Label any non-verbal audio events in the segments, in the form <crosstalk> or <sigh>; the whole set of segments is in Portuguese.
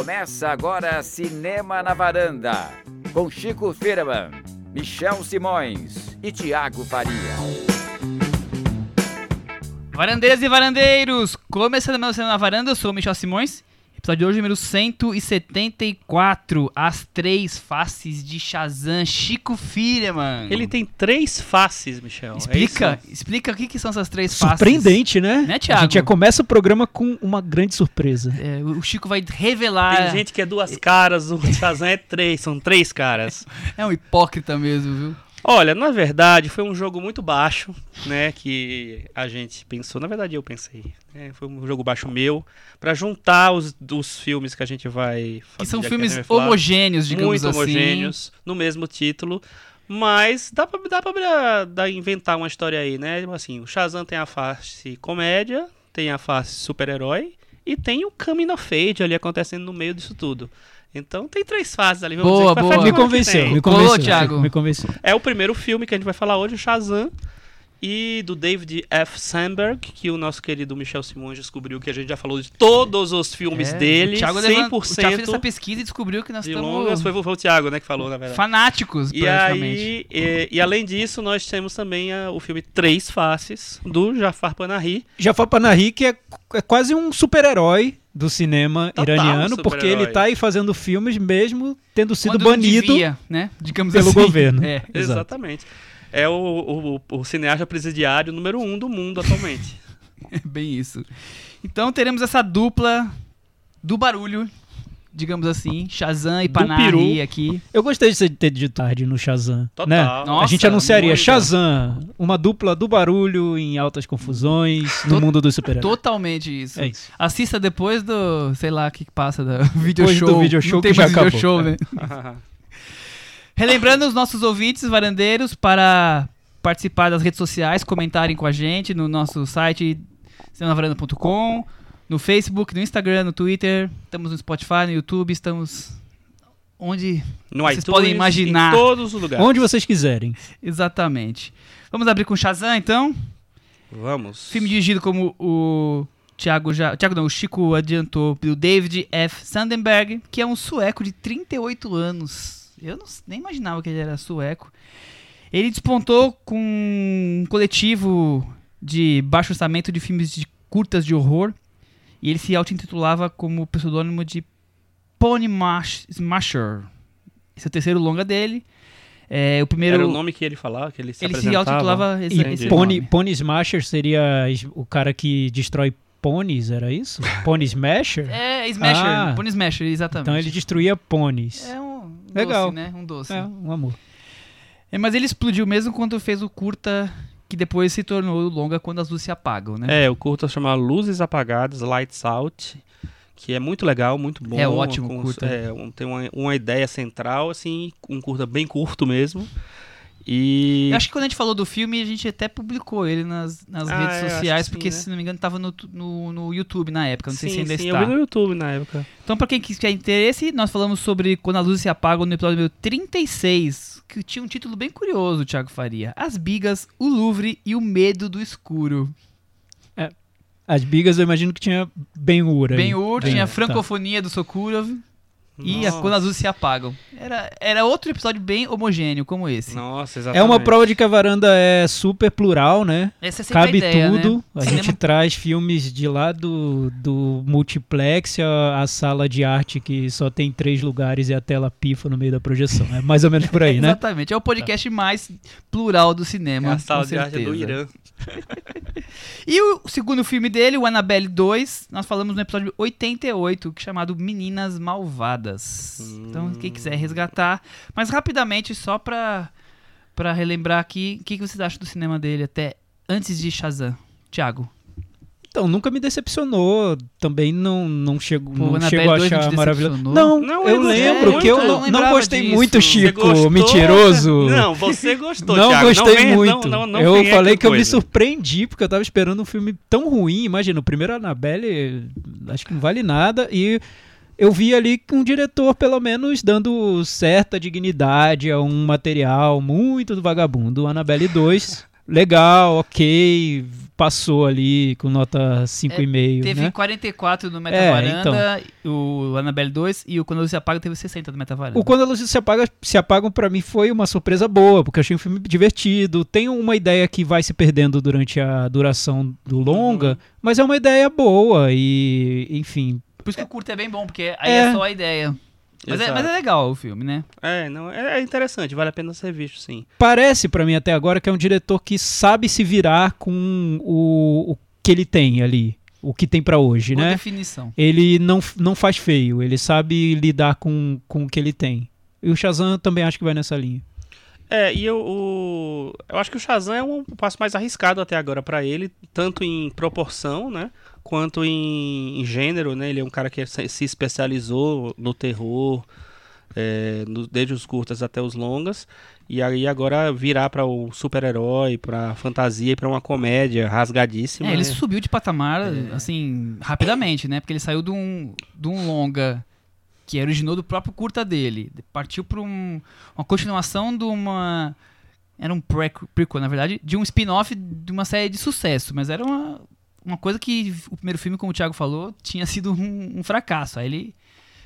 Começa agora Cinema na Varanda, com Chico Firman, Michel Simões e Tiago Faria. Varandeiras e varandeiros, começando meu Cinema na Varanda, eu sou o Michel Simões. Episódio de hoje, número 174, As Três Faces de Shazam, Chico Firman. Ele tem três faces, Michel. é Explica, isso? explica o que, que são essas três faces. Surpreendente, né? Né, A Thiago? gente já começa o programa com uma grande surpresa. É, o Chico vai revelar. Tem gente que é duas caras, o Shazam é três, são três caras. <laughs> É um hipócrita mesmo, viu? Olha, na verdade, foi um jogo muito baixo, né? Que a gente pensou. Na verdade, eu pensei. né, foi um jogo baixo meu. Pra juntar os dos filmes que a gente vai Que são filmes gente vai falar, homogêneos, digamos Muito assim. homogêneos, no mesmo título. Mas dá pra, dá pra dar- inventar uma história aí, né? Tipo Assim, o Shazam tem a face comédia, tem a face super-herói e tem o Coming of Age ali acontecendo no meio disso tudo. Então tem três fases ali. vamos Boa, dizer, boa. Me convenceu, me convenceu. Thiago? Chico, Me convenceu. É o primeiro filme que a gente vai falar hoje, o Shazam. E do David F. Sandberg, que o nosso querido Michel Simões descobriu que a gente já falou de todos os filmes É, dele, o Thiago, levant- 100% o Thiago fez essa pesquisa e descobriu que nós de estamos longas. Foi, foi o Thiago, né, que falou, na verdade. fanáticos, E praticamente. aí, e, e além disso, nós temos também a- o filme Três Faces, do Jafar Panahi. Jafar Panahi, que é, é quase um super-herói do cinema Total iraniano, um porque ele super-herói. tá aí fazendo filmes mesmo tendo sido Quando banido. devia, né? Digamos pelo assim. governo. <laughs> É. Exatamente. É o, o, o- cineasta presidiário número um do mundo atualmente. <laughs> É bem isso. Então teremos essa dupla do barulho, digamos assim, Shazam e Do Panahi peru. aqui. Eu gostei de você ter dito tarde no Shazam. Total. Né? Nossa, a gente anunciaria muito. Shazam, uma dupla do barulho em altas confusões no mundo dos super-heróis. Totalmente isso. É isso. Assista depois do, sei lá, o que passa da video <laughs> Depois do show. video show Não tem que já mais video acabou. show, né? <laughs> Relembrando os nossos ouvintes varandeiros para participar das redes sociais, comentarem com a gente no nosso site cinemavaranda.com, no Facebook, no Instagram, no Twitter, estamos no Spotify, no YouTube, estamos onde No Vocês iTunes, podem imaginar. Em todos os lugares. Onde vocês quiserem. exatamente. Vamos abrir com Shazam então? Vamos. Filme dirigido como o Thiago já, Thiago não, o Chico adiantou, pelo David F. Sandenberg, que é um sueco de 38 anos. Eu não- nem imaginava que ele era sueco. Ele despontou com um coletivo de baixo orçamento de filmes de curtas de horror e ele se auto-intitulava como pseudônimo de Pony Mash- Smasher. Esse é o terceiro longa dele. É, o primeiro Era o nome que ele falava, que ele se ele se apresentava. auto-intitulava esse, E esse Pony. Pony Smasher seria o cara que destrói pôneis, era isso? <laughs> Pony Smasher? É, Smasher, Ah. Pony Smasher, exatamente. Então ele destruía pôneis. É um Legal. doce, né? Um doce. É, um amor. É, mas ele explodiu mesmo quando fez o curta que depois se tornou longa quando as luzes se apagam, né? É, o curta chama Luzes Apagadas, Lights Out, que é muito legal, muito bom. É ótimo com- curta. é, um- tem uma, uma ideia central, assim, um curta bem curto mesmo. E Eu acho que quando a gente falou do filme, a gente até publicou ele nas, nas Ah, redes é, sociais, que porque sim, né? se não me engano tava no, no, no YouTube na época, não sei sim, se ainda sim, está. eu vi no YouTube na época. Então, pra quem tiver interesse, nós falamos sobre Quando as Luzes se Apagam no episódio número 36, que tinha um título bem curioso, Thiago Faria. As Bigas, o Louvre e o Medo do Escuro. As bigas eu imagino que tinha Ben-Hur aí. Ben-Hur, tinha a tá. francofonia do Sokurov a Nossa. Quando as Luzes se Apagam. Era, era outro episódio bem homogêneo, como esse. Nossa, É exatamente. uma prova de que a varanda é super plural, né? Essa é sempre Cabe a ideia, tudo. Né? A Cinema- gente traz filmes de lá do, do multiplex a, a sala de arte que só tem três lugares e a tela pifa no meio da projeção. É mais ou menos por aí, <laughs> né? Exatamente. É o podcast mais plural do É cinema. a sala com de arte do. Irã. <laughs> E o segundo filme dele, o Annabelle 2, nós falamos no episódio 88, que é chamado Meninas Malvadas. Então, quem quiser resgatar. Mas rapidamente, só pra, pra relembrar aqui, o que, que vocês acham do cinema dele até antes de Shazam? Thiago. Então, nunca me decepcionou. Também não, não chego, Pô, não Annabelle chego a 2 não achar maravilhoso. Não, Não, eu eu lembro muito, que eu eu não, não não gostei disso. muito, Chico. Mentiroso. Não, você gostou, Não Thiago. gostei vem- muito. Não, não, não eu falei que eu me coisa. surpreendi, porque eu tava esperando um filme tão ruim. Imagina, o primeiro Annabelle, acho que não vale nada. E eu vi ali um diretor, pelo menos, dando certa dignidade a um material muito do vagabundo. O Annabelle 2 <laughs> legal, ok, passou ali com nota 5,5, Teve né? 44 no É, Metavaranda, o Annabelle 2, e o Quando Luz Se Apaga teve 60 no Metavaranda. O Quando a Luz se apaga, se apagam para mim foi uma surpresa boa, porque eu achei um filme divertido. Tem uma ideia que vai se perdendo durante a duração do longa, mas é uma ideia boa e, enfim, Por isso que o curto é bem bom, porque aí É. é, só a ideia. Mas é, mas é legal o filme, né? É, não, é, é interessante, vale a pena ser visto, sim. parece pra mim até agora que é um diretor que sabe se virar com o, o que ele tem ali, o que tem pra hoje, Boa né? definição. Ele não, não faz feio, ele sabe lidar com, com o que ele tem. E o Shazam também acho que vai nessa linha. É, e eu, o, eu acho que o Shazam é um passo mais arriscado até agora pra ele, tanto em proporção, né, quanto em, em gênero, né? Ele é um cara que se especializou no terror, é, no- desde os curtas até os longas, e aí agora virar pra o super-herói, pra fantasia e pra uma comédia rasgadíssima. É, ele né? subiu de patamar, assim, rapidamente, né? Porque ele saiu de um, de um longa que originou do próprio curta dele. Partiu para um, uma continuação de uma. Era um pre- prequel, na verdade, de um spin-off de uma série de sucesso. Mas era uma, uma coisa que o primeiro filme, como o Thiago falou, tinha sido um, um fracasso. Aí ele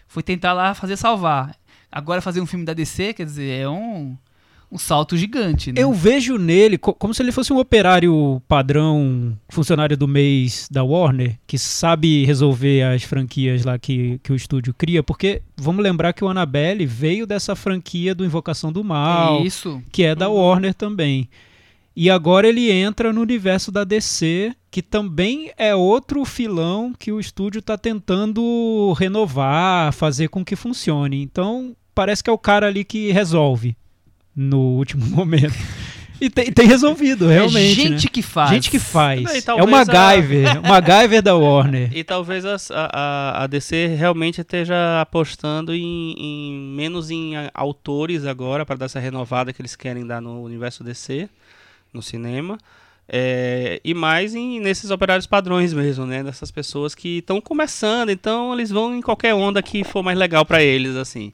foi tentar lá fazer salvar. Agora fazer um filme da DC, quer dizer, é um, um salto gigante, né? Eu vejo nele co- como se ele fosse um operário padrão, funcionário do mês da Warner, que sabe resolver as franquias lá que, que o estúdio cria, porque vamos lembrar que o Annabelle veio dessa franquia do Invocação do Mal, Isso. que é da Warner também. E agora ele entra no universo da DC, que também é outro filão que o estúdio está tentando renovar, fazer com que funcione. Então, parece que é o cara ali que resolve no último <laughs> momento. E tem, tem resolvido, realmente. é gente né? que faz. Gente que faz. É o MacGyver, o MacGyver da Warner. E talvez a, a, a DC realmente esteja apostando em, em- menos em a- autores agora para dar essa renovada que eles querem dar no universo DC, no cinema. É, e mais em, nesses operários padrões mesmo, né? Dessas pessoas que estão começando, então eles vão em qualquer onda que for mais legal para eles, assim.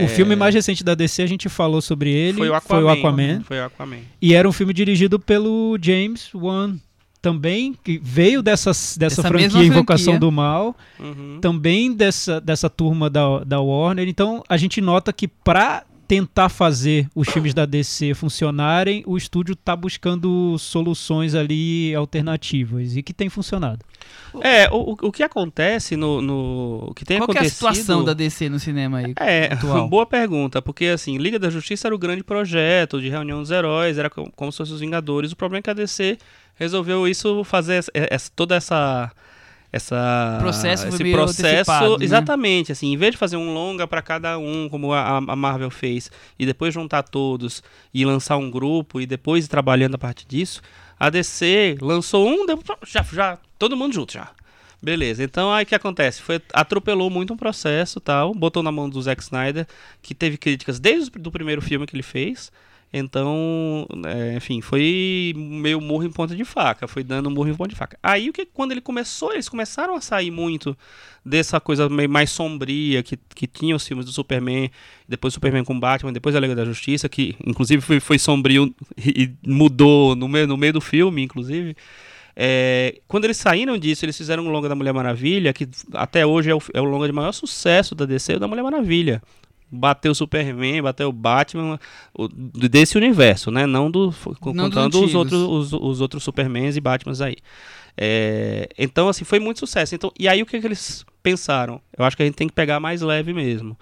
O filme mais recente da DC, a gente falou sobre ele, Foi o Aquaman. Foi o Aquaman. Foi o Aquaman. E era um filme dirigido pelo James Wan. Também, que veio dessa, dessa, Dessa franquia Invocação franquia. do Mal, Uhum. também dessa, dessa turma da, da Warner. Então a gente nota que para tentar fazer os filmes da DC funcionarem, o estúdio tá buscando soluções ali alternativas e que tem funcionado. É, o, o- que acontece no, no o que tem Qual que é a acontecido situação da DC no cinema aí? É, atual? <laughs> boa pergunta, porque assim, Liga da Justiça era o grande projeto de reunião dos heróis, era co- como se fossem os Vingadores. O problema é que a DC resolveu isso, fazer essa, essa- toda essa essa Processo esse processo né? exatamente assim em vez de fazer um longa para cada um como a, a Marvel fez e depois juntar todos e lançar um grupo e depois ir trabalhando a partir disso a DC lançou um já já todo mundo junto já Beleza, então aí o que acontece? Foi, atropelou muito um processo tal, botou na mão do Zack Snyder, que teve críticas desde o do primeiro filme que ele fez. Então, é, enfim, foi meio murro em ponta de faca, foi dando murro em ponta de faca. Aí o que quando ele começou, eles começaram a sair muito dessa coisa meio mais sombria que, que tinha os filmes do Superman, depois Superman com Batman, depois a Liga da Justiça, que inclusive foi, foi sombrio e, mudou no meio, no meio do filme, inclusive. É, quando eles saíram disso, eles fizeram um longa da Mulher Maravilha, que até hoje é o, é o longa de maior sucesso da DC, o da Mulher Maravilha. Bateu o Superman, bateu o Batman, o- desse universo, né? Não do Não dos contando os outros, os, os outros Supermans e Batmans aí. É, então, assim, foi muito sucesso. Então, e aí o que, que eles pensaram? Eu acho que a gente tem que pegar mais leve mesmo.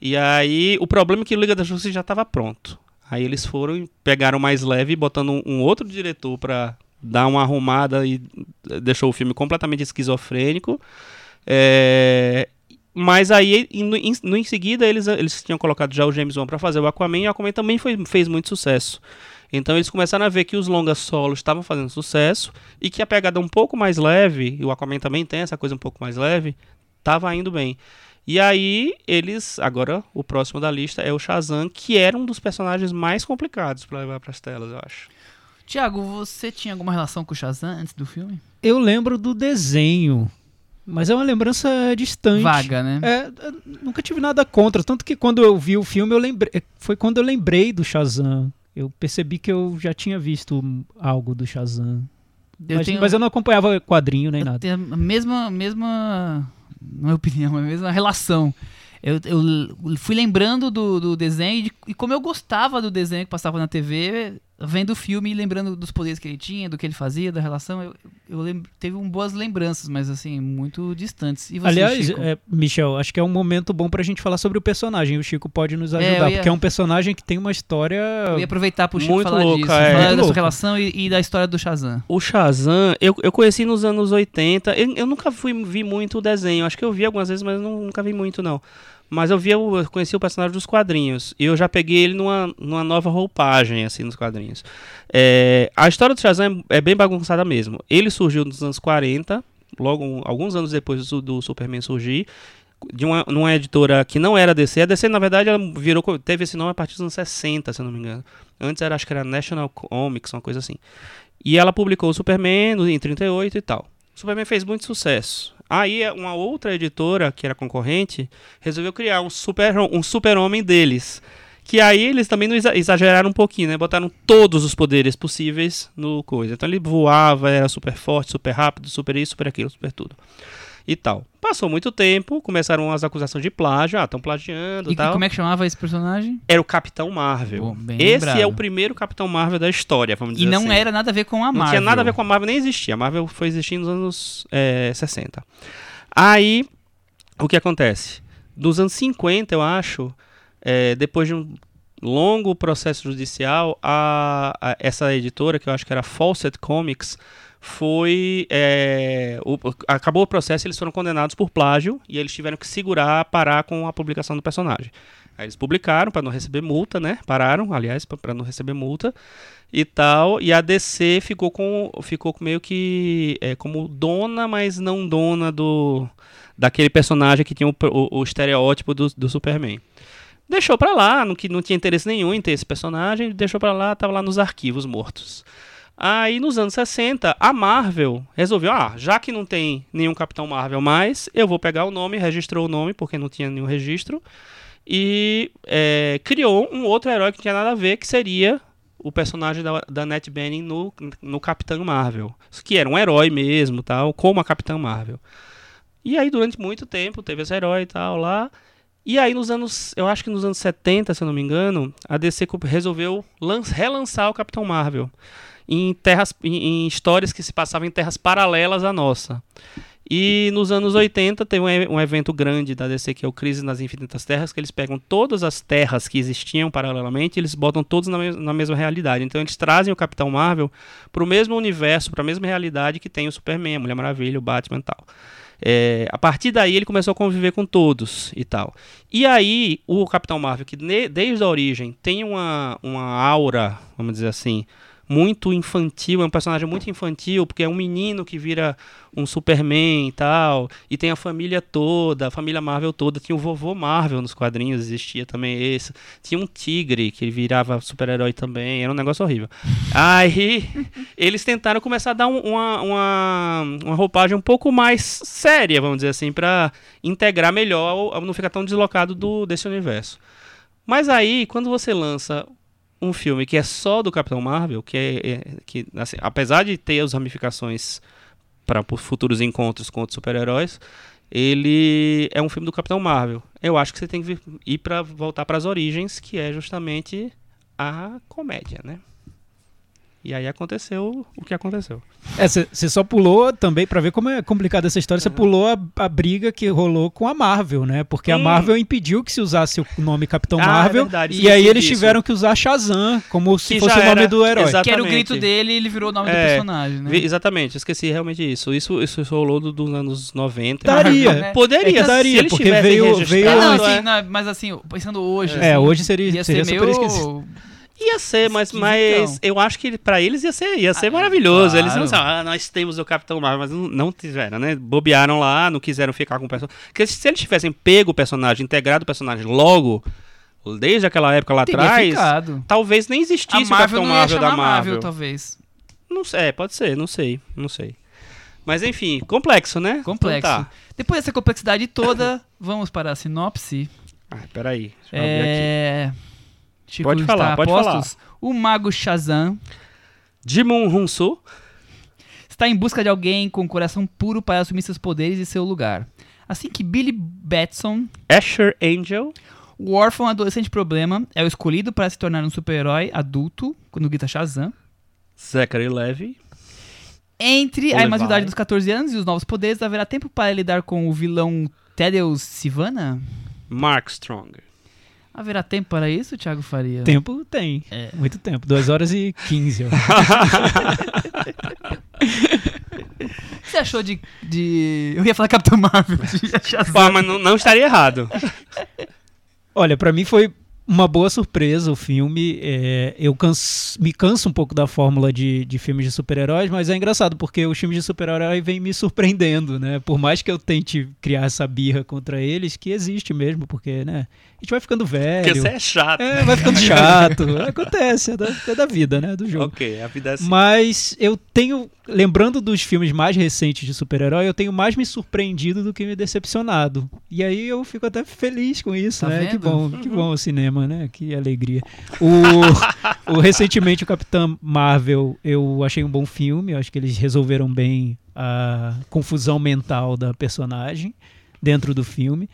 E aí, o problema é que o Liga da Justiça já estava pronto. Aí eles foram e pegaram mais leve, botando um, um outro diretor para dar uma arrumada e deixou o filme completamente esquizofrênico. É, mas aí, em- no, em, no em seguida, eles, eles tinham colocado já o James Wan para fazer o Aquaman, e o Aquaman também foi, fez muito sucesso. Então eles começaram a ver que os longas solos estavam fazendo sucesso e que a pegada um pouco mais leve, e o Aquaman também tem essa coisa um pouco mais leve, estava indo bem. E aí eles, agora o próximo da lista é o Shazam, que era um dos personagens mais complicados para levar para as telas, eu acho. Tiago, você tinha alguma relação com o Shazam antes do filme? Eu lembro do desenho, mas é uma lembrança distante. Vaga, né? É, nunca tive nada contra, tanto que quando eu vi o filme, eu lembrei, foi quando eu lembrei do Shazam. Eu percebi que eu já tinha visto algo do Shazam. Eu mas, tenho- mas eu não acompanhava quadrinho nem Eu nada. a mesma, mesma, não é opinião, a mesma relação. Eu, eu fui lembrando do, do desenho e, de- e como eu gostava do desenho que passava na TV, vendo o filme e lembrando dos poderes que ele tinha, do que ele fazia, da relação, eu, eu lembro, teve um boas lembranças, mas assim, muito distantes. E você, Aliás, Chico? é, Michel, acho que é um momento bom pra gente falar sobre o personagem. O Chico pode nos É, ajudar, eu ia- porque é um personagem que tem uma história. eu ia aproveitar pro Chico Muito falar louca, disso, é. falar Muito da sua louca. relação e, e da história do Shazam. O Shazam, eu, eu conheci nos anos 80. Eu, eu nunca fui, vi muito o desenho. Acho que eu vi algumas vezes, mas não- nunca vi muito, não. Mas eu, via, eu conheci o personagem dos quadrinhos. E eu já peguei ele numa, numa nova roupagem, assim, nos quadrinhos. É, a história do Shazam é, é bem bagunçada mesmo. Ele surgiu nos anos 40, logo alguns anos depois do, do Superman surgir. De uma, numa editora que não era DC. A DC, na verdade, ela virou, teve esse nome a partir dos anos 60, se eu não me engano. Antes era, acho que era National Comics, uma coisa assim. E ela publicou o Superman em 38 e tal. O Superman fez muito sucesso. Aí uma outra editora, que era concorrente, resolveu criar um super um super-homem deles. Que aí eles também não exa- exageraram um pouquinho, né? Botaram todos os poderes possíveis no coisa. Então ele voava, era super forte, super rápido, super isso, super aquilo, super tudo. E tal. Passou muito tempo, começaram as acusações de plágio. Ah, estão plagiando e E, tal. como é que chamava esse personagem? Era o Capitão Marvel. Bem Esse lembrado. é o primeiro Capitão Marvel da história, vamos dizer E não assim. era nada a ver com a Marvel. Não tinha nada a ver com a Marvel, nem existia. A Marvel foi existir nos anos é, 60. Aí, o que acontece? Dos anos 50, eu acho, é, depois de um longo processo judicial, a, a- essa editora, que eu acho que era Fawcett Comics, foi. é, o- acabou o processo eles foram condenados por plágio e eles tiveram que segurar, parar com a publicação do personagem. Aí eles publicaram para não receber multa, né? Pararam, aliás, para não receber multa e tal. E a DC ficou com ficou meio que é, como dona, mas não dona do daquele personagem que tinha o, o- o estereótipo do, do Superman. Deixou pra lá, não, que não tinha interesse nenhum em ter esse personagem, deixou pra lá, tava lá nos arquivos mortos. Aí nos anos 60, a Marvel resolveu, ah, já que não tem nenhum Capitão Marvel mais, eu vou pegar o nome, registrou o nome, porque não tinha nenhum registro, e é, criou um outro herói que não tinha nada a ver, que seria o personagem da, da Bening no, no Capitão Marvel. Que era um herói mesmo, tal, como a Capitã Marvel. E aí, durante muito tempo, teve esse herói e tal lá. E aí, nos anos, eu acho que nos anos 70, se eu não me engano, a DC resolveu lan- relançar o Capitão Marvel em, terras, em, em histórias que se passavam em terras paralelas à nossa. E nos anos 80 teve um, evento grande da DC que é o Crise nas Infinitas Terras, que eles pegam todas as terras que existiam paralelamente e eles botam todos na, na mesma realidade. Então eles trazem o Capitão Marvel para o mesmo universo, para a mesma realidade que tem o Superman, a Mulher Maravilha, o Batman e tal. É, a partir daí ele começou a conviver com todos e tal. E aí o Capitão Marvel, que desde a origem tem uma, uma aura, vamos dizer assim, muito infantil, é um personagem muito infantil, porque é um menino que vira um Superman e tal, e tem a família toda, a família Marvel toda, tinha o vovô Marvel nos quadrinhos, existia também esse, tinha um tigre que virava super-herói também, era um negócio horrível. <laughs> Aí eles tentaram começar a dar um- uma, uma, uma roupagem um pouco mais séria, vamos dizer assim, para integrar melhor, não ficar tão deslocado do, desse universo. Mas aí, quando você lança um filme que é só do Capitão Marvel, que é, é- que assim, apesar de ter as ramificações para futuros encontros com outros super-heróis, ele é um filme do Capitão Marvel. Eu acho que você tem que ir para voltar para as origens, que é justamente a comédia, né? E aí aconteceu o que aconteceu. Você só pulou também, pra ver como é complicada essa história, você pulou a, a briga que rolou com a Marvel, né? Porque a. Marvel impediu que se usasse o nome Capitão Ah, é Marvel. verdade, e aí eles disso. tiveram que usar Shazam como se Que fosse já o nome era- do herói. Exato. Que era o Exatamente. grito dele e ele virou o nome do É, personagem, né? Vi- Exatamente, esqueci realmente isso. Isso, isso rolou do- dos anos 90. Daria. né? <laughs> Poderia, É daria, se eles porque tivessem veio- É, registrado, não, veio- assim, é. não, mas assim, pensando hoje. É, assim, hoje seria, ia seria ser super meio. Ia ser, mas, mas eu acho que pra eles ia ser, ia ser Ah, maravilhoso. Eles não claro. ah, nós temos o Capitão Marvel, mas não, não tiveram, né? Bobearam lá, não quiseram ficar com o personagem. Porque se eles tivessem pego o personagem, integrado o personagem logo, desde aquela época lá atrás, talvez nem existisse o Marvel Capitão não ia Marvel da Marvel. talvez. Não sei, é, pode ser, não sei, não sei. Mas enfim, complexo, né? Complexo. Então tá. Depois dessa complexidade toda, <laughs> vamos para a sinopse. Ah, peraí. Deixa eu abrir aqui. Chico Pode falar, pode postos? O mago Shazam Jimon Hunsu, está em busca de alguém com coração puro para assumir seus poderes e seu lugar. Assim que Billy Batson, Asher Angel, o órfão adolescente problema, é o escolhido para se tornar um super-herói adulto, quando grita Shazam. Zachary Levy, Entre a imaturidade dos 14 anos e os novos poderes, haverá tempo para lidar com o vilão Thaddeus Sivana? Mark Strong. Haverá tempo para isso, Thiago Faria? Tempo tem. É. Muito tempo. 2 horas e 15. ó. O que você achou de, de... Eu ia falar Capitão Marvel. <laughs> Pá, mas não, não estaria errado. Olha, pra mim foi uma boa surpresa o filme. É, eu canso- me canso um pouco da fórmula de, de filmes de super-heróis, mas é engraçado porque os filmes de super-herói vêm me surpreendendo, né? Por mais que eu tente criar essa birra contra eles, que existe mesmo, porque, né? A gente vai ficando velho. Porque você é chato. É, vai ficando chato. <laughs> Acontece, é da, é da vida, né? Do jogo. Ok, a vida é assim. Mas eu tenho, lembrando dos filmes mais recentes de super-herói, eu tenho mais me surpreendido do que me decepcionado. E aí eu fico até feliz com isso, Tá né? Que vendo? bom, que bom o cinema, né? Que alegria. <laughs> O, o recentemente o Capitão Marvel, eu achei um bom filme, eu acho que eles resolveram bem a confusão mental da personagem dentro do filme.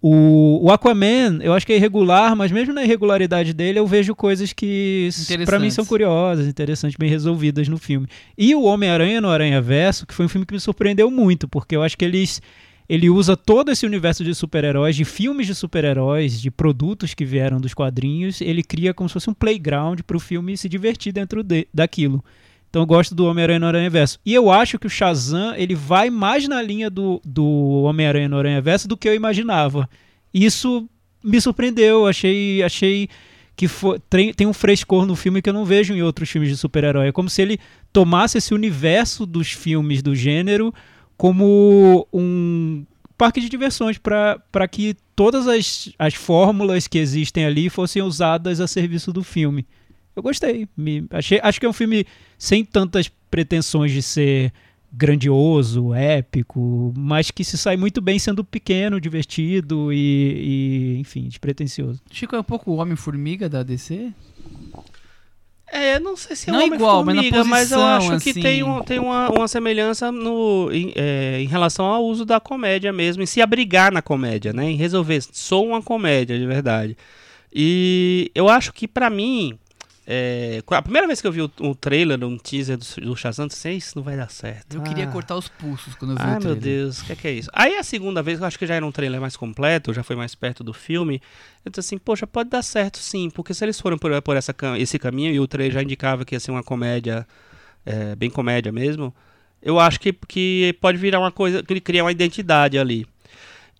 O, o Aquaman, eu acho que é irregular, mas mesmo na irregularidade dele, eu vejo coisas que pra mim são curiosas, interessantes, bem resolvidas no filme. E o Homem-Aranha no Aranha Verso, que foi um filme que me surpreendeu muito, porque eu acho que eles ele usa todo esse universo de super-heróis, de filmes de super-heróis, de produtos que vieram dos quadrinhos, ele cria como se fosse um playground para o filme se divertir dentro de, daquilo. Então eu gosto do Homem-Aranha no Aranha Verso. E eu acho que o Shazam ele vai mais na linha do, do Homem-Aranha no Aranha Verso do que eu imaginava. Isso me surpreendeu, achei, achei que foi- tem, um frescor no filme que eu não vejo em outros filmes de super-herói. É como se ele tomasse esse universo dos filmes do gênero como um parque de diversões para que todas as, as fórmulas que existem ali fossem usadas a serviço do filme. Eu gostei. Me, achei, acho que é um filme sem tantas pretensões de ser grandioso, épico, mas que se sai muito bem sendo pequeno, divertido e, e, enfim, despretensioso. Chico é um pouco o Homem-Formiga da DC? É, não sei se é Não um igual, mas na Homem-Formiga, mas eu posição, acho que assim. tem, um, tem uma, uma semelhança no, em, é, em relação ao uso da comédia mesmo, em se abrigar na comédia, né? Em resolver, sou uma comédia de verdade. E eu acho que pra mim, é, a primeira vez que eu vi o, o trailer, um teaser do, do Shazam, eu disse, isso não vai dar certo. Eu queria Ah. cortar os pulsos quando eu vi Ah, o meu trailer. Deus, o que, é que é isso? Aí a segunda vez, eu acho que já era um trailer mais completo, já foi mais perto do filme. Eu disse assim, poxa, pode dar certo sim, porque se eles foram por, por essa, esse caminho e o trailer já indicava que ia ser uma comédia, é, bem comédia mesmo, eu acho que, que pode virar uma coisa, que ele cria uma identidade ali.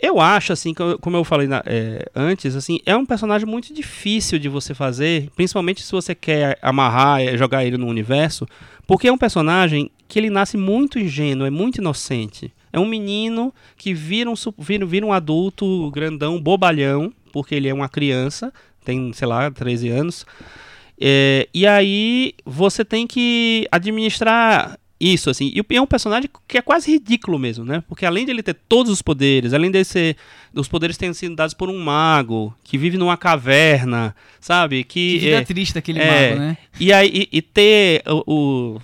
Eu acho, assim, como eu falei na- é, antes, assim, é um personagem muito difícil de você fazer, principalmente se você quer amarrar, é, jogar ele no universo, porque é um personagem que ele nasce muito ingênuo, é muito inocente. É um menino que vira um, vira, vira um adulto grandão, bobalhão, porque ele é uma criança, tem, sei lá, 13 anos. É, e aí você tem que administrar isso, assim. E é um personagem que é quase ridículo mesmo, né? Porque além de ele ter todos os poderes, além de ser. Os poderes terem sido dados por um mago, que vive numa caverna, sabe? Que, Que vida é, triste daquele é. mago, né? e aí e, e ter o, o-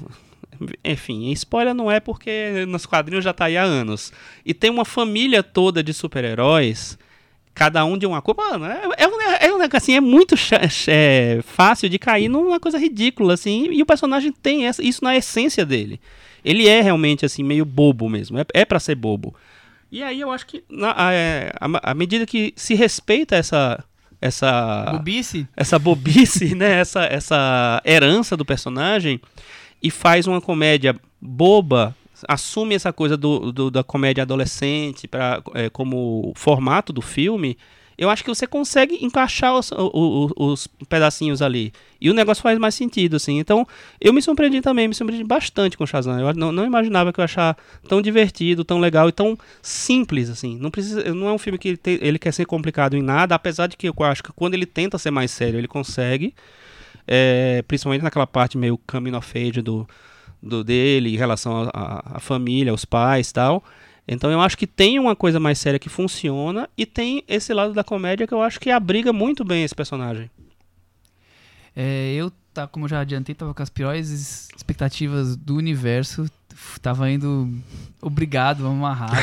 Enfim, spoiler não é porque nos quadrinhos já tá aí há anos. E tem uma família toda de super-heróis, cada um de uma cor. Mano, é, é é assim, é muito é, fácil de cair numa coisa ridícula, assim. E o personagem tem essa, isso na essência dele. Ele é realmente, assim, meio bobo mesmo. É, é para ser bobo. E aí eu acho que, na, a- é, à à medida que se respeita essa. essa Bobice? essa bobice, né? <laughs> Essa, essa herança do personagem e faz uma comédia boba, assume essa coisa do, do- da comédia adolescente pra, é, como formato do filme. Eu acho que você consegue encaixar os, o- o- os pedacinhos ali. E o negócio faz mais sentido, assim. Então, eu me surpreendi também, me surpreendi bastante com o Shazam. Eu não, não imaginava que eu ia achar tão divertido, tão legal e tão simples, assim. Não, precisa, não é um filme que ele, ele quer ser complicado em nada, apesar de que eu acho que quando ele tenta ser mais sério, ele consegue. É, principalmente naquela parte meio coming of age do, do dele, em relação à família, aos pais tal. Então eu acho que tem uma coisa mais séria que funciona e tem esse lado da comédia que eu acho que abriga muito bem esse personagem. É, eu, tá, como já adiantei, tava com as piores expectativas do universo. Tava indo obrigado, amarrado.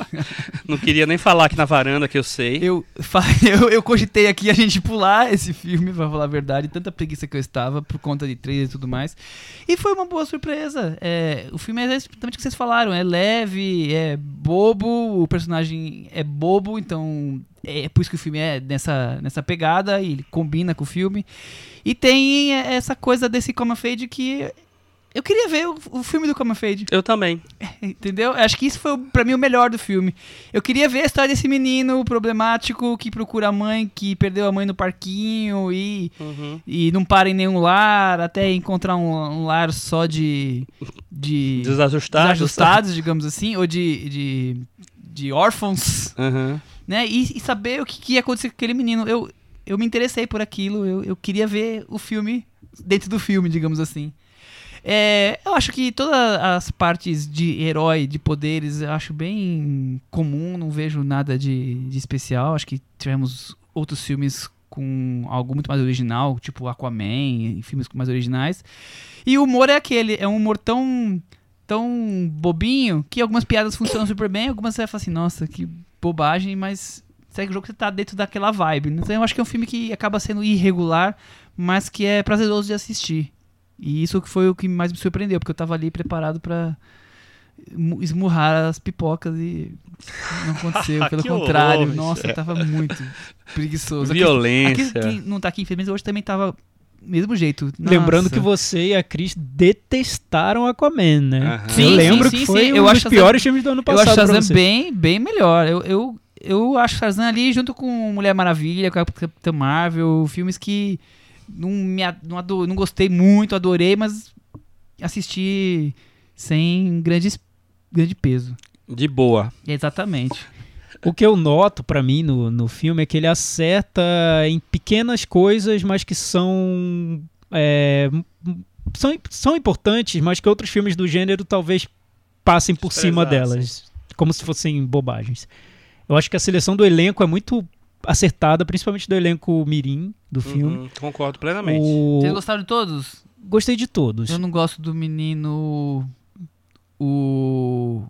<laughs> Não queria nem falar aqui na varanda, que eu sei. Eu, <laughs> eu, eu cogitei aqui a gente pular esse filme, pra falar a verdade, tanta preguiça que eu estava por conta de trailer e tudo mais. E foi uma boa surpresa. É, o filme é exatamente o que vocês falaram: é leve, é bobo, o personagem é bobo, então é por isso que o filme é nessa, nessa pegada e ele combina com o filme. E tem essa coisa desse Come of Age que. Eu queria ver o, o filme do Come of Age. Eu também. Entendeu? Acho que isso foi, pra mim, o melhor do filme. Eu queria ver a história desse menino problemático que procura a mãe, que perdeu a mãe no parquinho e, Uhum. e não para em nenhum lar, até encontrar um, um lar só de. de Desajustados. desajustados, digamos assim, ou de. de, de órfãos, Uhum. né? E, e saber o que, que ia acontecer com aquele menino. Eu, eu me interessei por aquilo, eu, eu queria ver o filme dentro do filme, digamos assim. É, eu acho que todas as partes de herói, de poderes, eu acho bem comum, não vejo nada de, de especial. Acho que tivemos outros filmes com algo muito mais original, tipo Aquaman, filmes mais originais. E o humor é aquele, é um humor tão, tão bobinho que algumas piadas funcionam super bem, algumas você vai falar assim, nossa, que bobagem, mas segue o jogo que você tá dentro daquela vibe. Então eu acho que é um filme que acaba sendo irregular, mas que é prazeroso de assistir. E isso que foi o que mais me surpreendeu, porque eu tava ali preparado mu- esmurrar as pipocas e não aconteceu. <laughs> Pelo contrário, horror, nossa, eu tava muito preguiçoso. Aqui- Violência. Aqui, quem não tá aqui, infelizmente, hoje também tava mesmo jeito. Lembrando Nossa. que você e a Cris detestaram Aquaman, né? Eu Sim, lembro sim, que foi sim. um Eu dos acho Shazam- piores filmes do ano Eu passado. acho pra Shazam você. bem, bem melhor. Eu, eu, eu acho Shazam ali junto com Mulher Maravilha, com a Capitã Marvel, filmes que não, me, não, ado- não gostei muito, adorei, mas assisti sem grandes, grande peso. De boa. Exatamente. O que eu noto pra mim no, no filme é que ele acerta em pequenas coisas, mas que são, é, são são importantes, mas que outros filmes do gênero talvez passem por cima delas, como se fossem bobagens. Eu acho que a seleção do elenco é muito acertada, principalmente do elenco mirim do filme. Uhum, concordo plenamente. O- Vocês gostaram de todos? Gostei de todos. Eu não gosto do menino. O.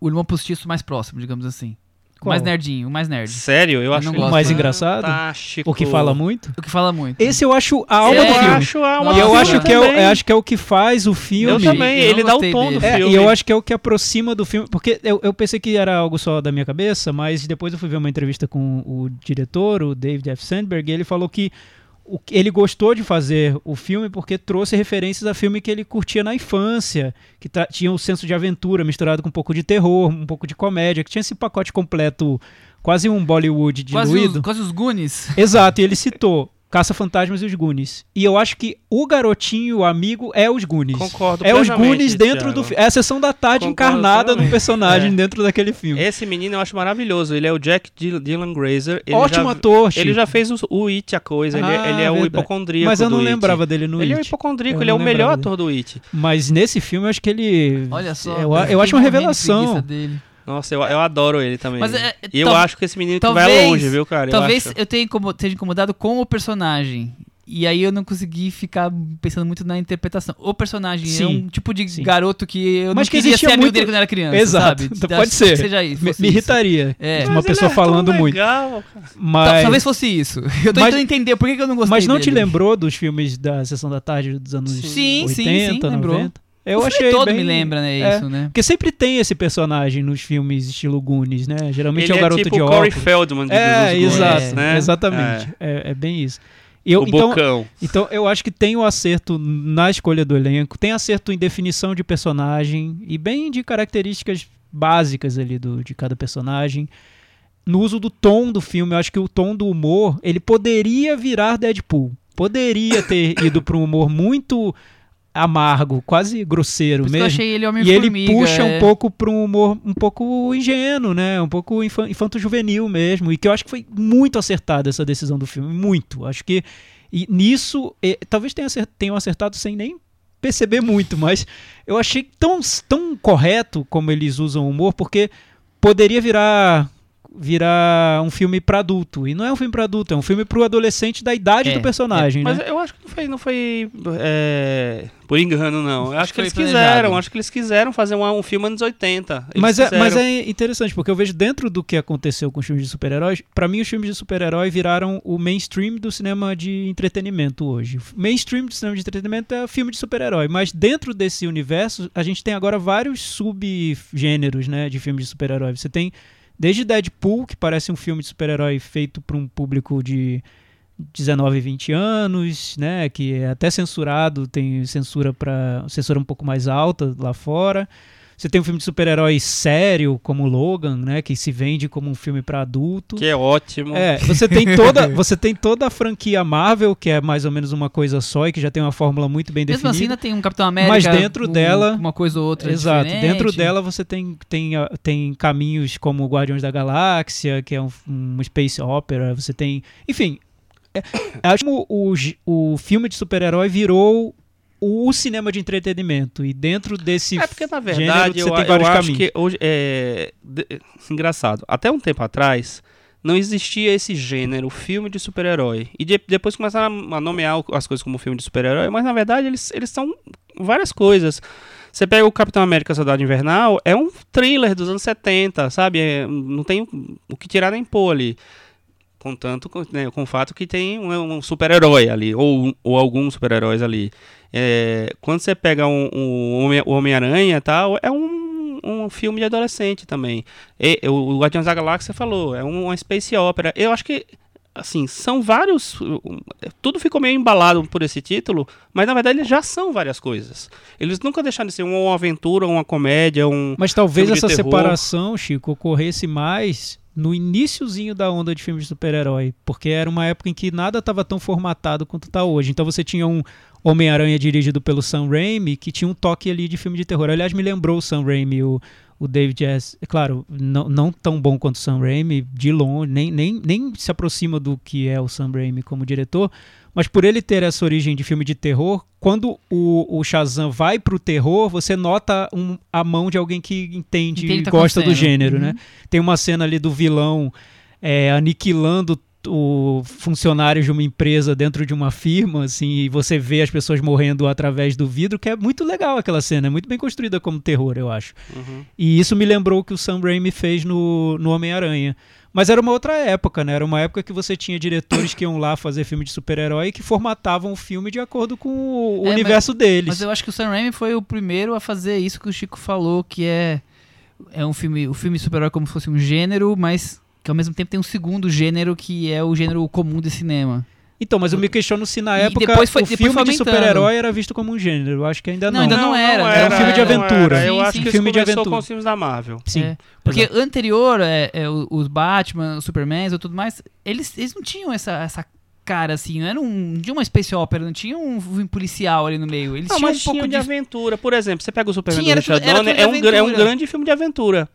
O irmão postiço mais próximo, digamos assim. O Qual? mais nerdinho, o mais nerd. Sério, eu acho não ele gosto. mais engraçado? fantástico. O que fala muito? O que fala muito. Esse eu acho a alma Sério? do Eu filme. acho a Nossa, E eu acho que, é o, eu acho que é o que faz o filme. Eu também, Eu ele dá o tom do dele. É, filme. e eu acho que é o que aproxima do filme. Porque eu, eu pensei que era algo só da minha cabeça, mas depois eu fui ver uma entrevista com o diretor, o David F. Sandberg, e ele falou que o, ele gostou de fazer o filme porque trouxe referências a filme que ele curtia na infância, que tinha o senso de aventura misturado com um pouco de terror, um pouco de comédia, que tinha esse pacote completo, quase um Bollywood Quase diluído. os, quase os Goonies. Exato, e ele citou Caça-Fantasmas e os Goonies. E eu acho que o garotinho, o amigo, é os Goonies. Concordo É os Goonies dentro do filme. É a sessão da tarde Concordo encarnada no personagem É. dentro daquele filme. Esse menino eu acho maravilhoso. Ele é o Jack Dylan Grazer. Ele Ótimo já, ator, Ele Chico. já fez o, o It, a coisa. Ele, Ah, ele é o verdade. hipocondríaco Mas eu não do lembrava It. dele no Ele é o It. hipocondríaco, Eu ele é o melhor lembrava ator do It. Mas nesse filme eu acho que ele. Olha só. Eu, eu fiquei acho uma revelação. dele. Nossa, eu, eu adoro ele também. Mas é- e eu acho que esse menino que vai talvez- longe, viu, cara? Eu Talvez acho. eu, tenha incomodado com o personagem. E aí eu não consegui ficar pensando muito na interpretação. O personagem é Sim, um tipo de sim. garoto que eu Mas não que queria existia ser amigo muito- dele quando eu era criança, Exato. sabe? <laughs> Então pode que ser. seja isso. Me, me irritaria. É. Uma Mas pessoa ele é tão falando muito. legal, cara. Mas, Talvez fosse isso. <laughs> Eu tô Mas- tentando entender por que, eu não gostei mas não te dele. lembrou dos filmes da Sessão da Tarde dos anos Sim, 80, sim, sim, 90? lembrou. Eu o achei todo bem... me lembra, né, é. isso, né? Porque sempre tem esse personagem nos filmes estilo Goonies, né? Geralmente Ele é o garoto tipo de o Corey óculos. Feldman de É, exato, né? exatamente. É. é bem isso. É. Eu, o então, Bocão. então eu acho que tem o acerto na escolha do elenco, tem acerto em definição de personagem e bem de características básicas ali do, de cada personagem. No uso do tom do filme, eu acho que o tom do humor, ele poderia virar Deadpool. Poderia ter <laughs> ido para um humor muito amargo, quase grosseiro que eu mesmo. achei ele E Homem-Formiga. ele puxa é. um pouco para um humor um pouco ingênuo, né? Um pouco infan- infanto-juvenil mesmo. E que eu acho que foi muito acertada essa decisão do filme. Muito. Acho que e nisso, eh, talvez tenha tenham acertado sem nem perceber muito, mas eu achei tão, tão correto como eles usam o humor, porque poderia virar virar um filme pra adulto. E não é um filme pra adulto, é um filme pro adolescente da idade É, do personagem, Mas né? eu acho que não foi, não foi é, por engano, não. Eu acho, que, foi eles planejado. quiseram, acho que eles quiseram fazer um, um filme anos 80. Eles Mas é, mas é interessante, porque eu vejo dentro do que aconteceu com os filmes de super-heróis, pra mim os filmes de super-herói viraram o mainstream do cinema de entretenimento hoje. O mainstream do cinema de entretenimento é filme de super-herói, mas dentro desse universo a gente tem agora vários subgêneros, né, de filmes de super-herói. Você tem desde Deadpool, que parece um filme de super-herói feito para um público de 19 e 20 anos, né, que é até censurado, tem censura para censura um pouco mais alta lá fora. Você tem um filme de super-herói sério, como Logan, né, que se vende como um filme para adulto. Que é ótimo. É, você tem <laughs> toda, você tem toda a franquia Marvel, que é mais ou menos uma coisa só e que já tem uma fórmula muito bem Mesmo assim, definida. ainda tem um Capitão América. Mas dentro um- dela- Uma coisa ou outra. Exato. diferente. Dentro dela você tem, tem, ah, tem caminhos como Guardiões da Galáxia, que é um, um space opera. Você tem. Enfim. é- acho que o, o, o filme de super-herói virou o cinema de entretenimento. E dentro desse. É porque, na gênero, verdade, você eu, eu acho caminhos. que hoje é engraçado. Até um tempo atrás não existia esse gênero filme de super-herói. E de- depois começaram a, nomear as coisas como filme de super-herói, mas na verdade eles, eles são várias coisas. Você pega o Capitão América Soldado Invernal, é um thriller dos anos 70, sabe? É, não tem o, o que tirar nem pôr ali. Contanto com, né, com o fato que tem um, um super-herói ali, ou, ou alguns super-heróis ali. É, quando você pega um, um Homem-Aranha e tal, é um, um filme de adolescente também. E, o Guardiões da Galáxia falou, é um- uma space opera. Eu acho que, assim, são vários. Tudo ficou meio embalado por esse título, mas na verdade eles já são várias coisas. Eles nunca deixaram de ser uma aventura, uma comédia, um. Mas talvez essa separação, Chico, ocorresse mais no iniciozinho da onda de filmes de super-herói, porque era uma época em que nada estava tão formatado quanto está hoje. Então você tinha um Homem-Aranha dirigido pelo Sam Raimi, que tinha um toque ali de filme de terror. Aliás, me lembrou o Sam Raimi, o, o David S. É claro, não, não tão bom quanto o Sam Raimi, de longe, nem, nem, nem se aproxima do que é o Sam Raimi como diretor, mas por ele ter essa origem de filme de terror, quando o, o Shazam vai pro terror, você nota um- a mão de alguém que entende Entende e tá gosta do gênero, Uhum. né? Tem uma cena ali do vilão é, aniquilando o funcionários de uma empresa dentro de uma firma, assim, e você vê as pessoas morrendo através do vidro, que é muito legal aquela cena, é muito bem construída como terror, eu acho. Uhum. E isso me lembrou o que o Sam Raimi fez no, no Homem-Aranha. Mas era uma outra época, né? Era uma época que você tinha diretores que iam lá fazer filme de super-herói e que formatavam o filme de acordo com o É, universo deles. Mas eu acho que o Sam Raimi foi o primeiro a fazer isso que o Chico falou, que é é um filme, o filme super-herói como se fosse um gênero, mas que ao mesmo tempo tem um segundo gênero que é o gênero comum de cinema. Então, mas eu me questiono se na época depois foi- o depois filme foi de super-herói era visto como um gênero. Eu acho que ainda Não, não. ainda não era, era um filme de não aventura. era. Eu Sim, acho sim. que Filme isso de aventura. com os filmes da Marvel. Sim. É, porque anterior, é, é, os Batman, os Supermans e tudo mais, eles, eles não tinham essa, essa cara assim, não era um, não tinha uma space opera, não tinha um filme policial ali no meio. Eles Não, tinham mas um pouco tinha de de aventura. Por exemplo, você pega o Superman Tinha, do era Richard Donner, é um, de é um grande filme de aventura.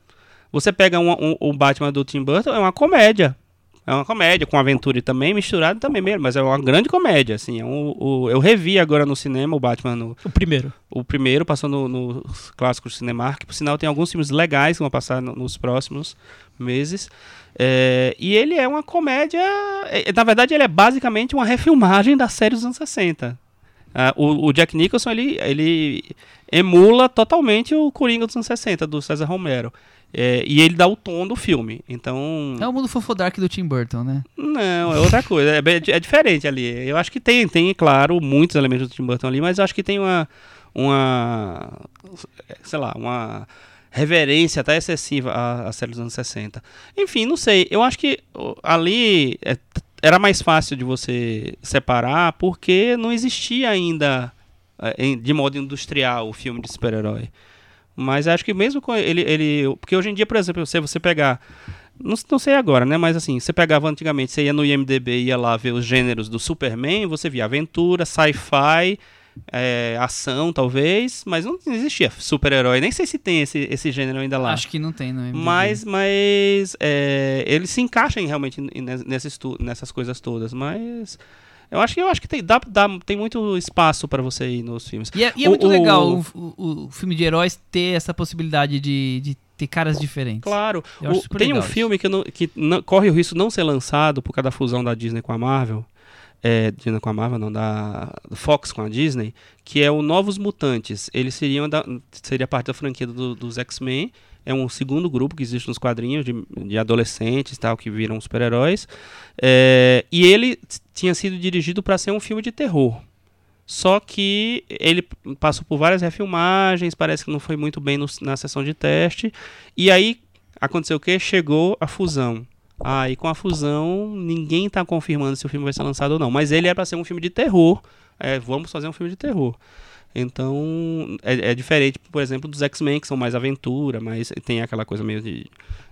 Você pega um, um- o Batman do Tim Burton, é uma comédia. É uma comédia, com aventura e também, misturado também mesmo, mas é uma grande comédia, assim. É um- o- eu revi agora no cinema o Batman, no, O primeiro. o primeiro, passou no, nos clássicos Cinemark, por sinal tem alguns filmes legais que vão passar no- nos próximos meses. É, e ele é uma comédia, é, na verdade ele é basicamente uma refilmagem da série dos anos 60. Ah, o, o Jack Nicholson, ele, ele emula totalmente o Coringa dos anos 60, do César Romero. É, e ele dá o tom do filme. Então. É o mundo fofodark do Tim Burton, né? Não, é outra coisa. É, é diferente ali. Eu acho que tem, tem, claro, muitos elementos do Tim Burton ali, mas eu acho que tem uma. Uma. Sei lá, uma reverência até excessiva à, à série dos anos 60. Enfim, não sei. Eu acho que ali é, era mais fácil de você separar porque não existia ainda é, de modo industrial o filme de super-herói. Mas acho que mesmo com ele, ele. Porque hoje em dia, por exemplo, se você pegar. Não, não sei agora, né? Mas assim, você pegava antigamente, você ia no IMDB e ia lá ver os gêneros do Superman, você via aventura, sci-fi, é, ação, talvez, mas não existia super-herói. Nem sei se tem esse, esse gênero ainda lá. Acho que não tem no MDB. Mas, mas é, ele se encaixa em, realmente tu- nessas coisas todas. Mas eu acho que eu acho que tem, dá, dá- tem muito espaço para você ir nos filmes. E é, e é muito o- legal o, o- o filme de heróis ter essa possibilidade de, de ter caras diferentes. Claro. Tem um filme que, não- que não- corre o risco de não ser lançado por causa da fusão da Disney com a Marvel. É, Disney com a Marvel, não, da Fox com a Disney, que é o Novos Mutantes. Eles seriam da, seria parte da franquia do- dos X-Men. É um segundo grupo que existe nos quadrinhos de, de adolescentes tal, que viram super-heróis. É, e ele tinha sido dirigido para ser um filme de terror. Só que ele passou por várias refilmagens, parece que não foi muito bem no- na sessão de teste. E aí aconteceu o quê? Chegou a fusão. Aí com a fusão, ninguém está confirmando se o filme vai ser lançado ou não. Mas ele é para ser um filme de terror. É, vamos fazer um filme de terror. Então, é, é diferente, por exemplo, dos X-Men, que são mais aventura, mas tem aquela coisa meio de,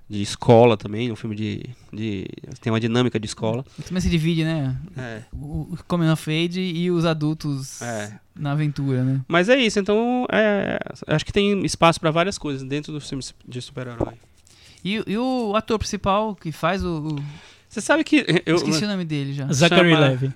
de escola também, um filme de, de. tem uma dinâmica de escola. Também se divide, né? É, O o Coming of Age e os adultos é. na aventura, né? Mas é isso, então é, acho que tem espaço para várias coisas dentro dos filmes de super-herói. E, e o ator principal que faz o. o- Você sabe que. Eu, esqueci o nome dele já. Zachary Chama- Levy.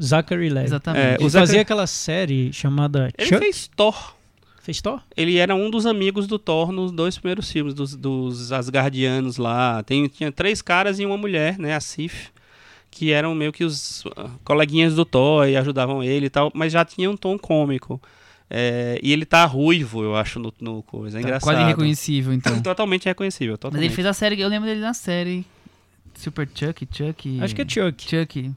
Zachary Levy. Exatamente. É, Ele Zachary- fazia aquela série chamada ele Chuck. fez Thor. Fez Thor? Ele era um dos amigos do Thor nos dois primeiros filmes, dos, dos Asgardianos lá. Tem, tinha três caras e uma mulher, né? A Sif. Que eram meio que os ah, coleguinhas do Thor e ajudavam ele e tal, mas já tinha um tom cômico. É, e ele tá ruivo, eu acho, no, no coisa. É Tá engraçado. quase reconhecível, então. <laughs> Totalmente reconhecível. Mas Totalmente. ele fez a série, eu lembro dele na série Super Chuck, Chuck. Acho que é Chuck. Chuck.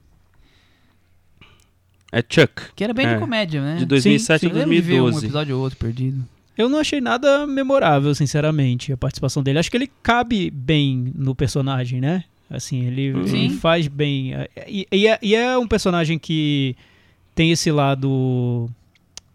É Chuck, Que era bem É. de comédia, né? de 2007 sim, a Eu lembro de ver um 2012. episódio ou outro perdido. Eu não achei nada memorável, sinceramente, a participação dele. Acho que ele cabe bem no personagem, né? Assim, ele, Sim. ele faz bem. E, e é, e é um personagem que tem esse lado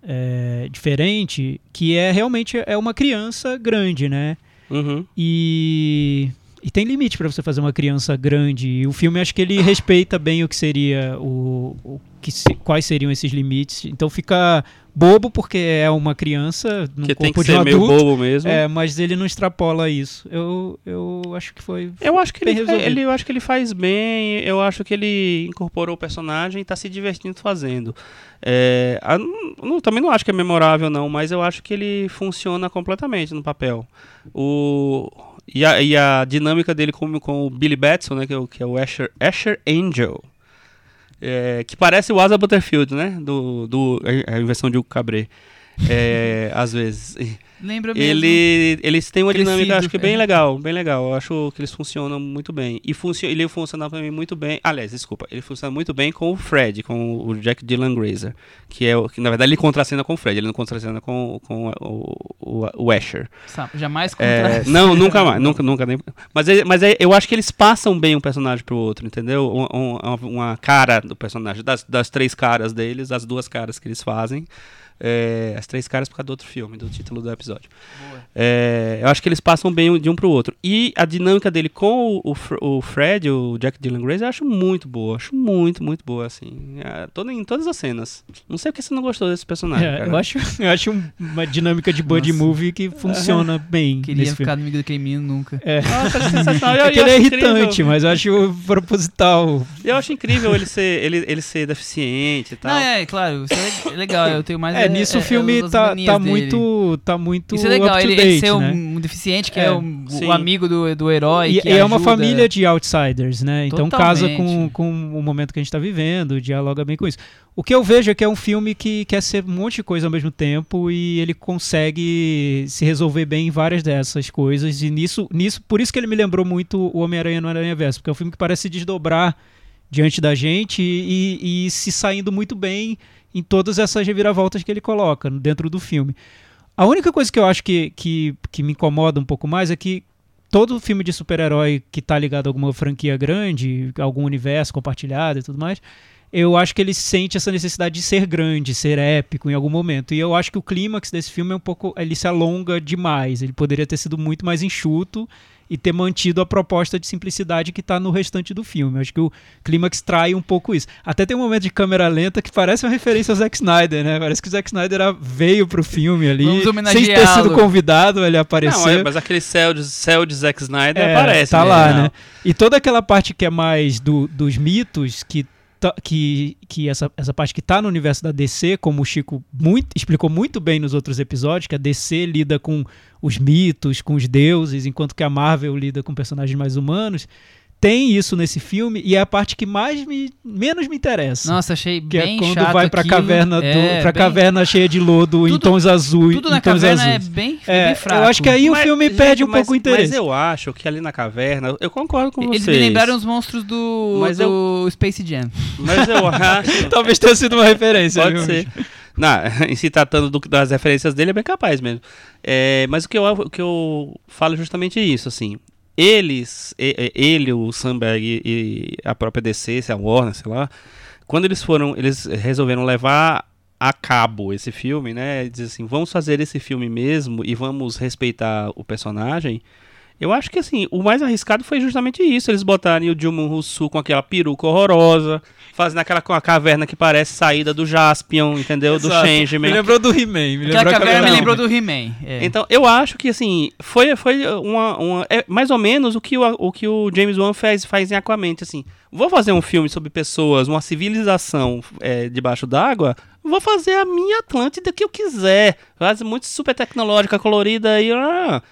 é, diferente, que é realmente é uma criança grande, né? Uhum. E, e tem limite pra você fazer uma criança grande. E o filme acho que ele respeita bem o que seria o, o que se- quais seriam esses limites. Então fica bobo porque é uma criança no Que tem corpo que de um ser meio adulto. bobo mesmo. É, mas ele não extrapola isso. Eu, eu acho que foi. Eu acho que ele, resolvido. ele- eu acho que ele faz bem. Eu acho que ele incorporou o personagem e tá se divertindo fazendo. É, a- não- também não acho que é memorável não, mas eu acho que ele funciona completamente no papel. O e a, e a dinâmica dele com, com o Billy Batson, né, que é o, que é o Asher, Asher Angel, é, que parece o Asa Butterfield, né, do, do a, invenção de Hugo Cabret. É, às vezes. Lembra mesmo. Ele, eles têm uma Crescido, dinâmica, acho que bem é. legal, bem legal. Eu acho que eles funcionam muito bem. E funcio ele funciona também muito bem. Aliás, desculpa, ele funciona muito bem com o Fred, com o Jack Dylan Grazer. Que é o. Que, na verdade, ele contracena com o Fred, ele não contracena com, com o, o, o Asher. Sa- Jamais É, contra. <laughs> não, nunca mais, nunca, nunca nem. Mas, é- mas é- eu acho que eles passam bem um personagem pro outro, entendeu? Um- um- Uma, uma cara do personagem, das, das três caras deles, as duas caras que eles fazem. É, as três caras por causa do outro filme, do título do episódio. Boa. É, eu acho que eles passam bem de um pro outro. E a dinâmica dele com o, o, o Fred, o Jack Dylan Grace, eu acho muito boa. Acho muito, muito boa, assim. É, todo, em todas as cenas. Não sei porque você não gostou desse personagem. É, cara. eu acho, <laughs> eu acho um- uma dinâmica de buddy Nossa. movie que funciona <laughs> bem. Queria nesse ficar filme. inimigo do Cremino nunca. É. Nossa, <laughs> é sensacional. Eu, É que eu ele é acho irritante, incrível. mas eu acho proposital. Eu acho incrível ele ser, ele, ele ser deficiente e tal. Não, é, claro, isso é legal. Eu tenho mais. É, nisso o filme as tá, tá muito. Tá muito. Isso é legal, ele, date, ele ser um, né? um deficiente que é, É, um- o amigo do, do herói. E, e é uma família de outsiders, né? Então casa com, Totalmente. com o momento que a gente tá vivendo, dialoga bem com isso. O que eu vejo é que é um filme que quer ser um monte de coisa ao mesmo tempo e ele consegue se resolver bem em várias dessas coisas. E nisso, nisso por isso que ele me lembrou muito o Homem-Aranha no Aranha Verso, porque é um filme que parece se desdobrar diante da gente e, e se saindo muito bem em todas essas reviravoltas que ele coloca dentro do filme. A única coisa que eu acho que, que, que me incomoda um pouco mais é que todo filme de super-herói que tá ligado a alguma franquia grande, algum universo compartilhado e tudo mais, eu acho que ele sente essa necessidade de ser grande, ser épico em algum momento. E eu acho que o clímax desse filme é um pouco. Ele se alonga demais. Ele poderia ter sido muito mais enxuto e ter mantido a proposta de simplicidade que tá no restante do filme. Acho que o clímax trai um pouco isso. Até tem um momento de câmera lenta que parece uma referência ao Zack Snyder, né? Parece que o Zack Snyder veio pro filme ali, sem ter sido convidado, ele apareceu. Não, é, mas aquele céu de, céu de Zack Snyder É, aparece. Tá né? lá, Não. né? E toda aquela parte que é mais do- dos mitos, que tá- que, que essa, essa parte que tá no universo da DC, como o Chico muito, explicou muito bem nos outros episódios, que a DC lida com os mitos, com os deuses, enquanto que a Marvel lida com personagens mais humanos. Tem isso nesse filme e é a parte que mais me menos me interessa. Nossa, achei que bem é quando chato vai pra aquilo. caverna do, É, pra bem- caverna cheia de lodo em Tudo- tons azuis, Tudo em na tons caverna é azuis. bem, É, bem fraco. eu acho que aí o Mas, filme gente, perde um mas- pouco o interesse. Mas eu acho que ali na caverna, eu concordo com Eles vocês. me lembraram os monstros do, Mas do Space Jam. Mas eu <laughs> acho. Talvez tenha sido uma referência. Pode ser. bicho? Não, <laughs> em se tratando do- das referências dele, é bem capaz mesmo. É, mas o que, eu, o que eu falo é justamente isso, assim. Eles, ele, o Sandberg e, a própria DC, a Warner, sei lá, quando eles foram, eles resolveram levar a cabo esse filme, né? Diz assim, vamos fazer esse filme mesmo e vamos respeitar o personagem. Eu acho que assim, o mais arriscado foi justamente isso. Eles botarem o Dilma Rousseau com aquela peruca horrorosa, fazendo aquela com a caverna que parece saída do Jaspion, entendeu? Do Exato. Changeman. Me lembrou do He-Man. Me lembrou Aquela caverna me lembrou do He-Man. é. Então, eu acho que assim, foi, foi uma, uma- é mais ou menos o que o, o que o James Wan faz, faz em Aquaman, assim. Vou fazer um filme sobre pessoas, uma civilização é, debaixo d'água, vou fazer a minha Atlântida que eu quiser. Faz muito super tecnológica, colorida e ah,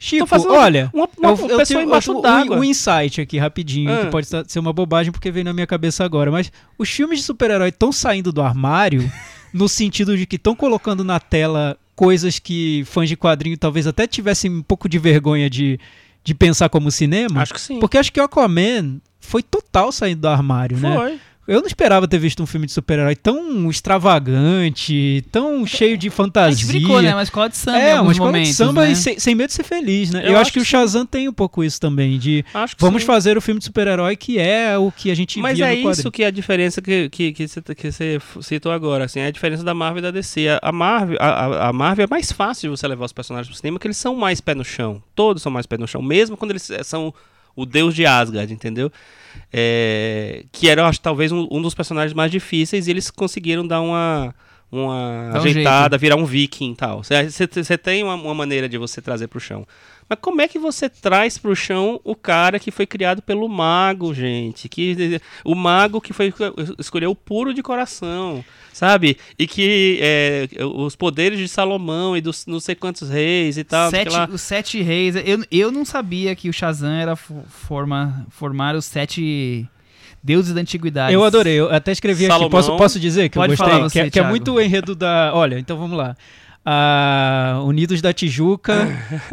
Chico, fazendo olha, uma, uma eu, eu pessoa tenho embaixo eu- d'água. um, um insight aqui rapidinho, Ah. que pode ser uma bobagem porque veio na minha cabeça agora, mas os filmes de super-herói estão saindo do armário <laughs> no sentido de que estão colocando na tela coisas que fãs de quadrinho talvez até tivessem um pouco de vergonha de, de pensar como cinema. Acho que sim. Porque acho que o Aquaman foi total saindo do armário, né? Foi. Eu não esperava ter visto um filme de super-herói tão extravagante, tão cheio de A fantasia. gente brincou, né? Uma escola de samba É, uma escola momentos, de samba né? e sem, sem medo de ser feliz, né? Eu Eu, acho acho que o sim. Shazam tem um pouco isso também, de Acho que vamos sim. fazer o filme de super-herói que é o que a gente Mas é isso que é a diferença que, que, que, você, que você citou agora, assim, é a diferença da Marvel e da DC. A- A Marvel, a, a- a Marvel é mais fácil de você levar os personagens pro cinema, porque eles são mais pé no chão. Todos são mais pé no chão, mesmo quando eles eh, são o deus de Asgard, entendeu? É, que era, acho, talvez um, um dos personagens mais difíceis e eles conseguiram dar uma uma Dá um ajeitada, virar um viking e tal. Você tem uma, uma maneira de você trazer pro chão. Mas como é que você traz pro chão o cara que foi criado pelo mago, gente? Que, o mago que foi escolheu o puro de coração, sabe? E que é, os poderes de Salomão e dos não sei quantos reis e tal. Sete, lá. os sete reis. Eu, eu não sabia que o Shazam era fo- forma, formar os sete deuses da antiguidade. Eu adorei, eu até escrevi Salomão. aqui. Posso, posso dizer que Pode eu gostei? falar você, que, é- que é muito o enredo da. Olha, então vamos lá. A Unidos da Tijuca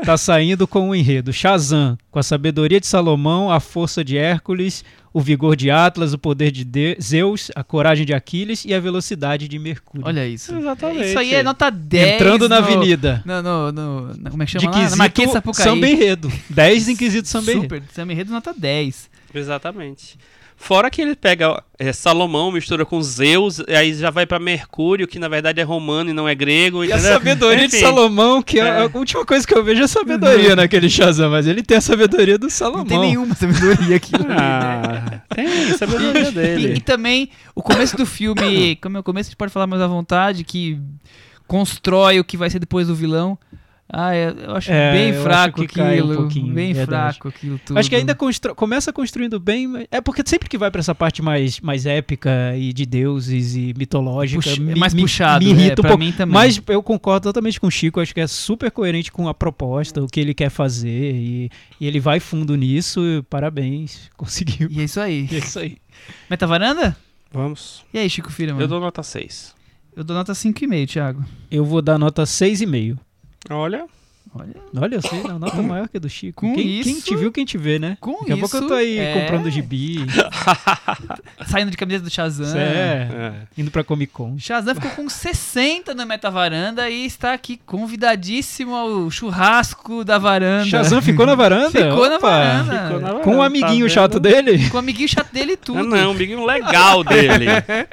tá <laughs> saindo com o enredo Shazam, com a sabedoria de Salomão, a força de Hércules, o vigor de Atlas, o poder de De- Zeus, a coragem de Aquiles e a velocidade de Mercúrio. Olha isso. Exatamente. Isso aí é nota 10. Entrando na no- avenida. No, no, no- na- como é que De chama lá? Na Marquês de Sapucaí. samba enredo. 10 em quesito samba enredo. Super, samba enredo nota 10. Exatamente. Fora que ele pega é, Salomão, mistura com Zeus, e aí já vai pra Mercúrio, que na verdade é romano e não é grego. E a sabedoria de Enfim. Salomão, que é. É. a última coisa que eu vejo é a sabedoria naquele Shazam, mas ele tem a sabedoria do Salomão. Não tem nenhuma sabedoria <laughs> aqui. Ah, tem sabedoria E, e dele. também, o começo do filme, como é o começo, a gente pode falar mais à vontade, que constrói o que vai ser depois do vilão. Ah, é, eu acho É, bem eu fraco acho que um aquilo. pouquinho, bem verdade. fraco aquilo tudo. Acho que ainda constro- começa construindo bem. mas- É porque sempre que vai pra essa parte mais, mais épica e de deuses e mitológica, Puxa- é me, mais me- puxado, me é, irrita um pra pouco. mim também. Mas eu concordo totalmente com o Chico, acho que é super coerente com a proposta, o que ele quer fazer, e, e ele vai fundo nisso, e parabéns, <laughs> conseguiu. E é isso aí. É isso aí. Meta varanda? Vamos. E aí, Chico Firma? Eu dou nota 6. Eu dou nota 5,5, Thiago. Eu vou dar nota 6,5. Olha. Olha, Olha, eu sei, não, nota maior que a do Chico. Com quem, quem isso- te viu, quem te vê, né? com Daqui a pouco eu tô aí é, comprando gibi, <laughs> Saindo de camiseta do Shazam. é, É. indo pra Comic Con. Shazam ficou com 60 na Meta Varanda e está aqui convidadíssimo ao churrasco da varanda. Shazam ficou na varanda? Ficou na varanda. Ficou na Com o varanda, amiguinho tá chato dele? Com o amiguinho chato dele e tudo. Ah, não, um biguinho legal dele.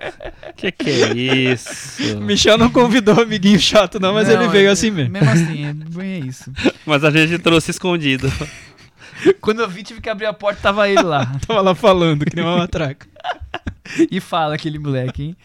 <laughs> que que é isso? Michel não convidou o amiguinho chato, não, mas Não, ele veio é- assim mesmo. Mesmo assim, é bem isso. <laughs> Mas a gente trouxe escondido. <laughs> Quando eu vi, tive que abrir a porta tava ele lá. <laughs> Tava lá falando, que nem uma matraca. e fala aquele moleque, hein?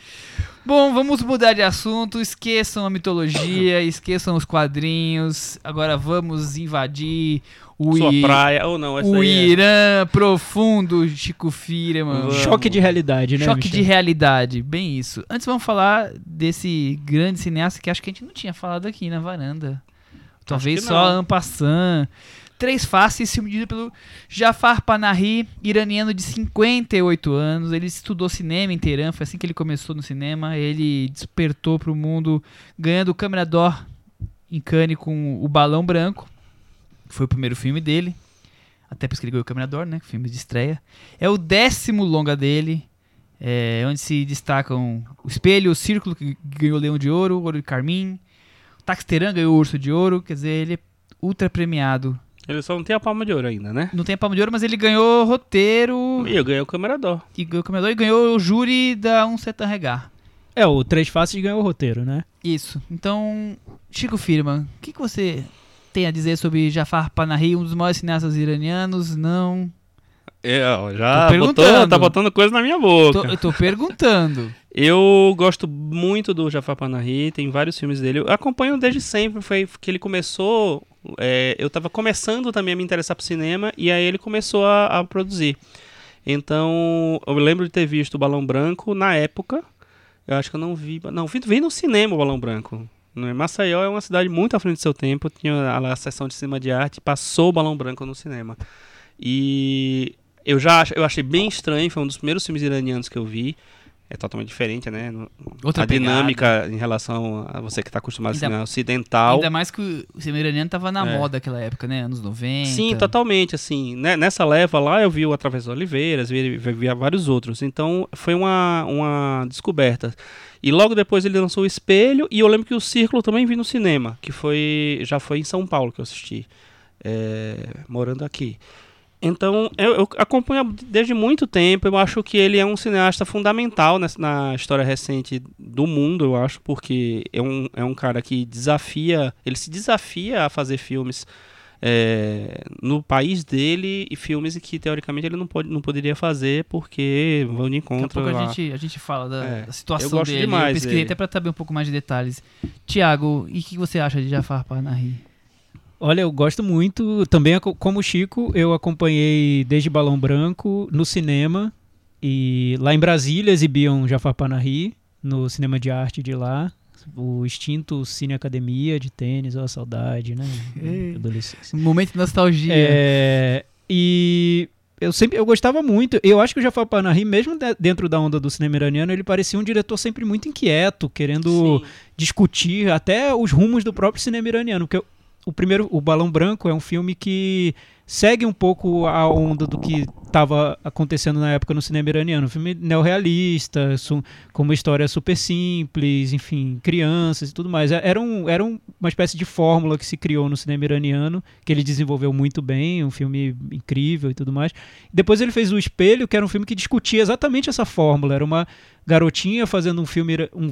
Bom, vamos mudar de assunto. Esqueçam a mitologia, esqueçam os quadrinhos. Agora vamos invadir o, Sua I- praia. Ou não, essa o é- Irã profundo, Chico Firman. Vamos. Choque de realidade, né? Choque de Michel? realidade, bem isso. Antes vamos falar desse grande cineasta que acho que a gente não tinha falado aqui na varanda. Talvez só. Ampassan. Três Faces, filme dirigido pelo Jafar Panahi, iraniano de 58 anos. Ele estudou cinema em Teherã, foi assim que ele começou no cinema. Ele despertou para o mundo ganhando o Câmara d'Or em Cannes com O Balão Branco. Foi o primeiro filme dele. Até por isso que ele ganhou o Câmara d'Or, né? Filme de estreia. É o décimo longa dele. É, onde se destacam o Espelho, o Círculo, que ganhou o Leão de Ouro, o Ouro de Carmim. Taxteran ganhou o Urso de Ouro. Quer dizer, ele é ultra premiado. Ele só não tem a palma de ouro ainda, né? Não tem a Palma de Ouro, mas ele ganhou roteiro E eu ganhei o Câmara e ganhou o Câmara d'Or e ganhou o júri da Um Setan Regar. É, o Três Faces ganhou o roteiro, né? Isso. Então, Chico Firman, o que, que você tem a dizer sobre Jafar Panahi, um dos maiores cineastas iranianos? Não. É, ó, já Tô botou, perguntando. tá botando coisa na minha boca. Tô- eu tô perguntando. <laughs> Eu gosto muito do Jafar Panahi, tem vários filmes dele. Eu acompanho desde sempre, foi que ele começou. é, eu tava começando também a me interessar por cinema e aí ele começou a, a produzir. Então, eu lembro de ter visto o Balão Branco na época. Eu acho que eu não vi. Não, vi, vi no cinema o Balão Branco. Né? Maceió é uma cidade muito à frente do seu tempo. Tinha lá a sessão de cinema de arte, passou o Balão Branco no cinema. E eu já eu achei bem estranho, foi um dos primeiros filmes iranianos que eu vi. É totalmente diferente, né? Outra a pegada. dinâmica em relação a você que está acostumado a Ainda- cinema ocidental. Ainda mais que o cinema iraniano tava na É. moda naquela época, né? Anos 90. Sim, totalmente, assim, né, nessa leva lá eu vi o Através das Oliveiras, vi, vi, vi vários outros, então foi uma, uma descoberta. E logo depois ele lançou o Espelho, e eu lembro que o Círculo também vi no cinema, que foi já foi em São Paulo que eu assisti, é, morando aqui. Então, eu, eu acompanho desde muito tempo, eu acho que ele é um cineasta fundamental nessa- na história recente do mundo, eu acho, porque é um, é um cara que desafia, ele se desafia a fazer filmes é, no país dele e filmes que teoricamente ele não, pode, não poderia fazer porque vão de Daqui encontro pouco a a- gente, a gente fala da, É, da situação eu gosto dele. demais eu pesquisei dele. até pra saber um pouco mais de detalhes. Tiago, e o que você acha de Jafar Panahi? Olha, eu gosto muito. Também, como o Chico, eu acompanhei desde Balão Branco no cinema. E lá em Brasília exibiam Jafar Panahi no cinema de arte de lá. O extinto Cine Academia de tênis, ó, a saudade, né? Adolescência. Um momento de nostalgia. É, e eu sempre eu gostava muito. Eu acho que o Jafar Panahi, mesmo de- dentro da onda do cinema iraniano, ele parecia um diretor sempre muito inquieto, querendo Sim. discutir até os rumos do próprio cinema iraniano. Porque o- o primeiro, o Balão Branco, é um filme que segue um pouco a onda do que estava acontecendo na época no cinema iraniano. Um filme neorrealista, com uma história super simples, enfim, crianças e tudo mais. É- Era, um, era um- uma espécie de fórmula que se criou no cinema iraniano, que ele desenvolveu muito bem, um filme incrível e tudo mais. Depois ele fez O Espelho, que era um filme que discutia exatamente essa fórmula. Era uma garotinha fazendo um filme, um-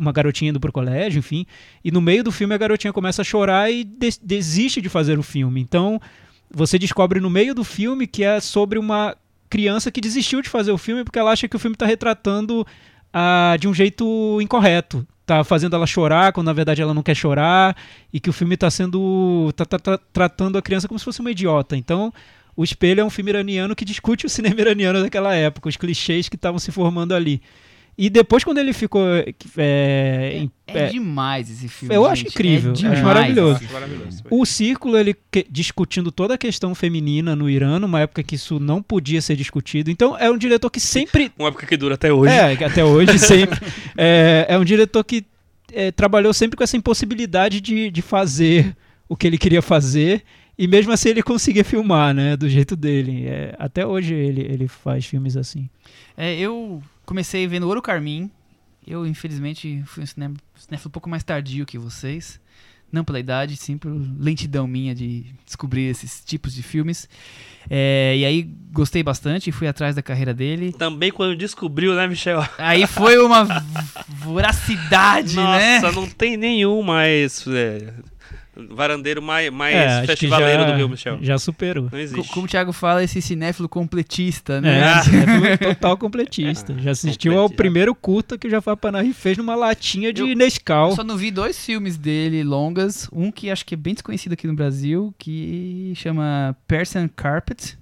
uma garotinha indo pro colégio, enfim, e no meio do filme a garotinha começa a chorar e des- desiste de fazer o filme. Então, você descobre no meio do filme que é sobre uma criança que desistiu de fazer o filme porque ela acha que o filme está retratando ah, de um jeito incorreto. Tá fazendo ela chorar quando na verdade ela não quer chorar e que o filme está sendo tá, tá- tá tratando a criança como se fosse uma idiota. Então, o Espelho é um filme iraniano que discute o cinema iraniano daquela época, os clichês que estavam se formando ali. E depois, quando ele ficou. é, em- É, é, demais esse filme. eu acho gente. incrível, É acho demais. maravilhoso. Acho maravilhoso. o Círculo, ele que- discutindo toda a questão feminina no Irã, numa época que isso não podia ser discutido. Então, é um diretor que sempre. <laughs> Uma época que dura até hoje. É, até hoje sempre. É, é um diretor que é, trabalhou sempre com essa impossibilidade de, de fazer o que ele queria fazer. E mesmo assim ele conseguia filmar, né? Do jeito dele. É, até hoje ele, ele faz filmes assim. É, eu comecei vendo Ouro Carmim. Eu, infelizmente, fui um cinema, um pouco mais tardio que vocês. Não pela idade, sim por lentidão minha de descobrir esses tipos de filmes. É, e aí gostei bastante, fui atrás da carreira dele. Também quando descobriu, né, Michel? Aí foi uma <laughs> voracidade, né? Nossa, não tem nenhum mais. é, Varandeiro mais, mais É, festivaleiro já, do que o Michel. já superou. Não existe. Como o Thiago fala, esse cinéfilo completista, É, né? <laughs> Ah. cinéfilo total completista. Já assistiu ao primeiro curta que o Jafar Panahi fez numa latinha de Eu- Nescau. Eu só não vi dois filmes dele longas. Um que acho que é bem desconhecido aqui no Brasil, que chama Persian Carpet,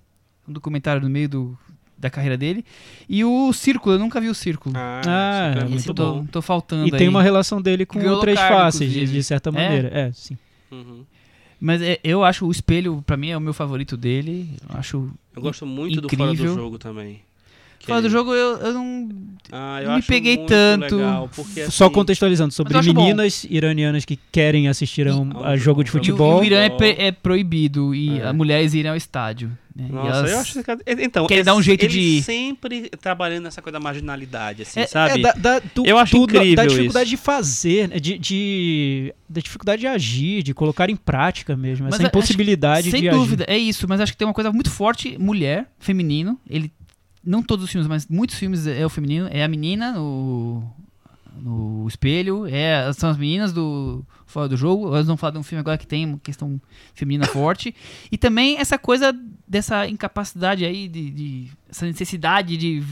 um documentário no meio do, da carreira dele. E o Círculo, eu nunca vi o Círculo. Ah, Ah, é é muito tô, bom. tô faltando E tem aí. uma relação dele com Três Faces, de, de certa É? maneira. É, sim. Uhum. Mas é, eu acho o Espelho, pra mim, é o meu favorito dele. Eu acho... Eu gosto muito do Fora Incrível. do Jogo também. Que Fora do jogo, eu, eu não... Ah, eu não me acho peguei muito tanto. legal, porque, Só assim, contextualizando, sobre acho bom. meninas iranianas que querem assistir a, um- a jogo de o- E o, futebol. e o Irã é, pre- é proibido e É. as mulheres irem ao estádio. Né? Nossa, elas- eu acho que... Então, Querem esse- dar um jeito ele de- sempre trabalhando nessa coisa da marginalidade, assim, É, sabe? é, da, da- do- Eu acho do- da- incrível Da dificuldade isso. de fazer, né, de, de- da dificuldade de agir, de colocar em prática mesmo. Mas essa acho- impossibilidade Sem de dúvida, é isso. Mas acho que tem uma coisa muito forte, mulher, feminino. Ele, não todos os filmes, mas muitos filmes é o feminino. É a menina no, no espelho, é, são as meninas do fora do jogo. Nós vamos falar de um filme agora que tem uma questão feminina forte. E também essa coisa dessa incapacidade aí, de, de- essa necessidade de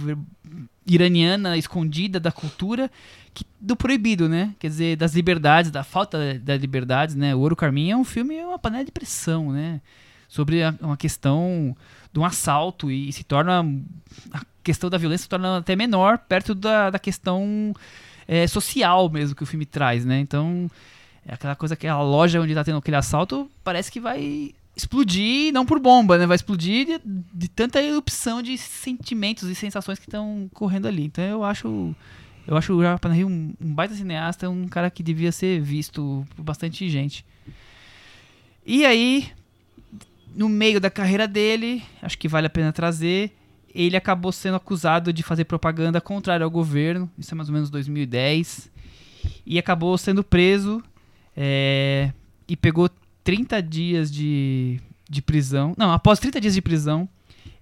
iraniana escondida da cultura que- do proibido, né? Quer dizer, das liberdades, da falta das liberdades, né? O Ouro Carminho é um filme, é uma panela de pressão, né? Sobre a- uma questão de um assalto e, se torna a questão da violência se torna até menor perto da, da questão é, social mesmo que o filme traz, né? Então, é aquela coisa que a loja onde tá tendo aquele assalto parece que vai explodir, não por bomba, né? Vai explodir de, de tanta erupção de sentimentos e sensações que estão correndo ali. Então eu acho eu acho o Japa Rio um, um baita cineasta, um cara que devia ser visto por bastante gente. E aí, no meio da carreira dele, acho que vale a pena trazer, ele acabou sendo acusado de fazer propaganda contrária ao governo, isso é mais ou menos 2010, e acabou sendo preso é, e pegou 30 dias de, de prisão. Não, após 30 dias de prisão,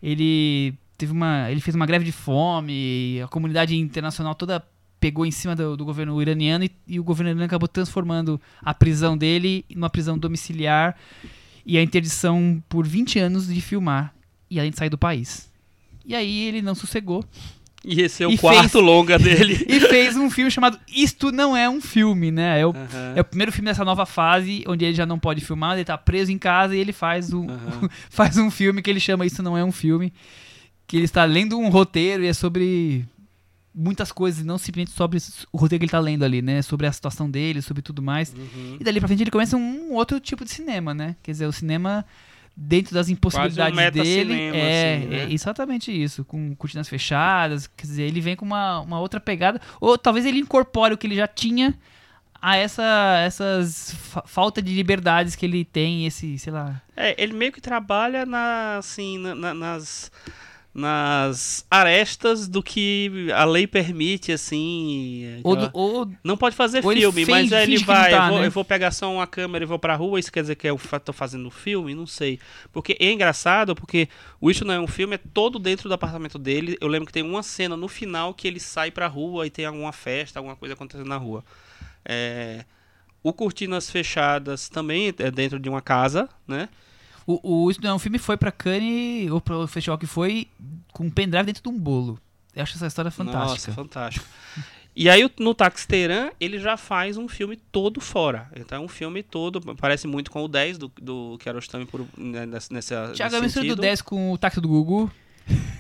ele teve uma, ele fez uma greve de fome, a comunidade internacional toda pegou em cima do, do governo iraniano e, e o governo iraniano acabou transformando a prisão dele numa prisão domiciliar e a interdição por 20 anos de filmar e além de sair do país. E aí ele não sossegou E esse é o E quarto fez- longa dele. <laughs> e fez um filme chamado Isto Não É Um Filme, né? É o, Aham. é o primeiro filme dessa nova fase, onde ele já não pode filmar, ele tá preso em casa e ele faz um, Aham. <laughs> faz um filme que ele chama Isso Não É Um Filme, que ele está lendo um roteiro e é sobre muitas coisas, não simplesmente sobre o roteiro que ele tá lendo ali, né? Sobre a situação dele, sobre tudo mais. Uhum. E dali pra frente ele começa um outro tipo de cinema, né? Quer dizer, o cinema dentro das impossibilidades dele. metacinema, É, assim, né? é exatamente isso, com cortinas fechadas, quer dizer, ele vem com uma, uma outra pegada, ou talvez ele incorpore o que ele já tinha a essa essas fa- falta de liberdades que ele tem, esse, sei lá. É, ele meio que trabalha na, assim, na- na- nas, nas arestas do que a lei permite, assim. Ou, do- ou Não pode fazer filme, fez- mas aí ele vai, tá, eu, vou, né? eu vou pegar só uma câmera e vou pra rua, isso quer dizer que eu tô fazendo filme? Não sei. Porque é engraçado, porque o Isso Não É Um Filme é todo dentro do apartamento dele. Eu lembro que tem uma cena no final que ele sai pra rua e tem alguma festa, alguma coisa acontecendo na rua. É, o Cortinas Fechadas também é dentro de uma casa, né? O, o Isso Não é um filme foi pra Cannes, ou pro festival que foi, com um pendrive dentro de um bolo. Eu acho essa história fantástica. Nossa, fantástico. E aí no Taxteran ele já faz um filme todo fora. Então é um filme todo, parece muito com o 10 do, do Kiarostami por né, nessa nessa Tiago, a mistura do sentido. 10 com o táxi do Gugu.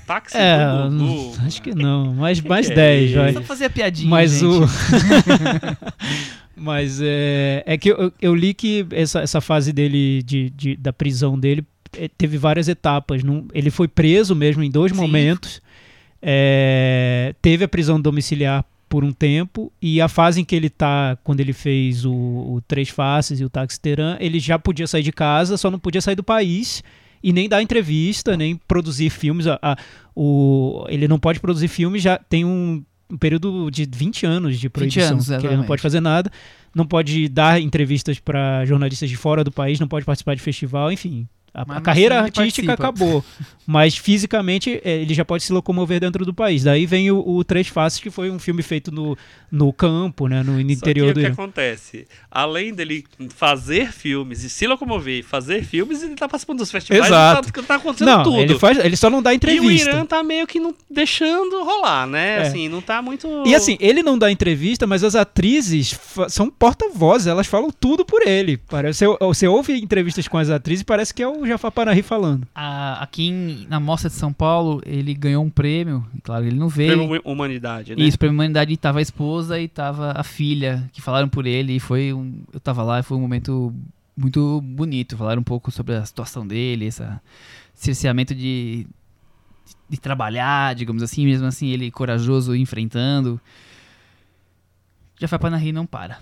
Táxi É, do Gugu. acho que não, mais, <laughs> mais que é 10, vai. Só fazer a piadinha, Mas gente. o. <laughs> Mas é, é que eu, eu li que essa, essa fase dele, de, de- da prisão dele, eh, teve várias etapas. Num- ele foi preso mesmo em dois Sim. momentos. É, teve a prisão domiciliar por um tempo. E a fase em que ele tá, quando ele fez o, o Três Faces e o Taxiteran, ele já podia sair de casa, só não podia sair do país. E nem dar entrevista, nem produzir filmes. A- a- o, ele não pode produzir filmes, já tem um, um período de 20 anos de proibição. anos, que ele não pode fazer nada, não pode dar entrevistas para jornalistas de fora do país, não pode participar de festival, enfim. A, a carreira artística participa. acabou. <laughs> Mas fisicamente é, ele já pode se locomover dentro do país. Daí vem o, o Três Faces, que foi um filme feito no, no campo, né? No, no interior Só que do o que acontece? Além dele fazer filmes e se locomover, fazer filmes, ele tá participando dos festivais Exato. e tá, tá acontecendo Não, tudo. ele, faz, ele só não dá e o entrevista. Irã tá meio que não deixando rolar, né? É. Assim, não tá muito. E assim, ele não dá entrevista, mas as atrizes são porta-vozes, elas falam tudo por ele. Parece, você, você ouve entrevistas com as atrizes e parece que é o Jafar Panahi falando. A- aqui em- na Mostra de São Paulo, ele ganhou um prêmio. e Claro, ele não veio. Prêmio Humanidade, né? Isso, prêmio Humanidade tava a esposa e tava a filha, que falaram por ele. E foi um. Eu tava lá e foi um momento muito bonito. Falaram um pouco sobre a situação dele, esse cerceamento de, de trabalhar, digamos assim, mesmo assim, ele corajoso enfrentando. Já foi Panahi não para.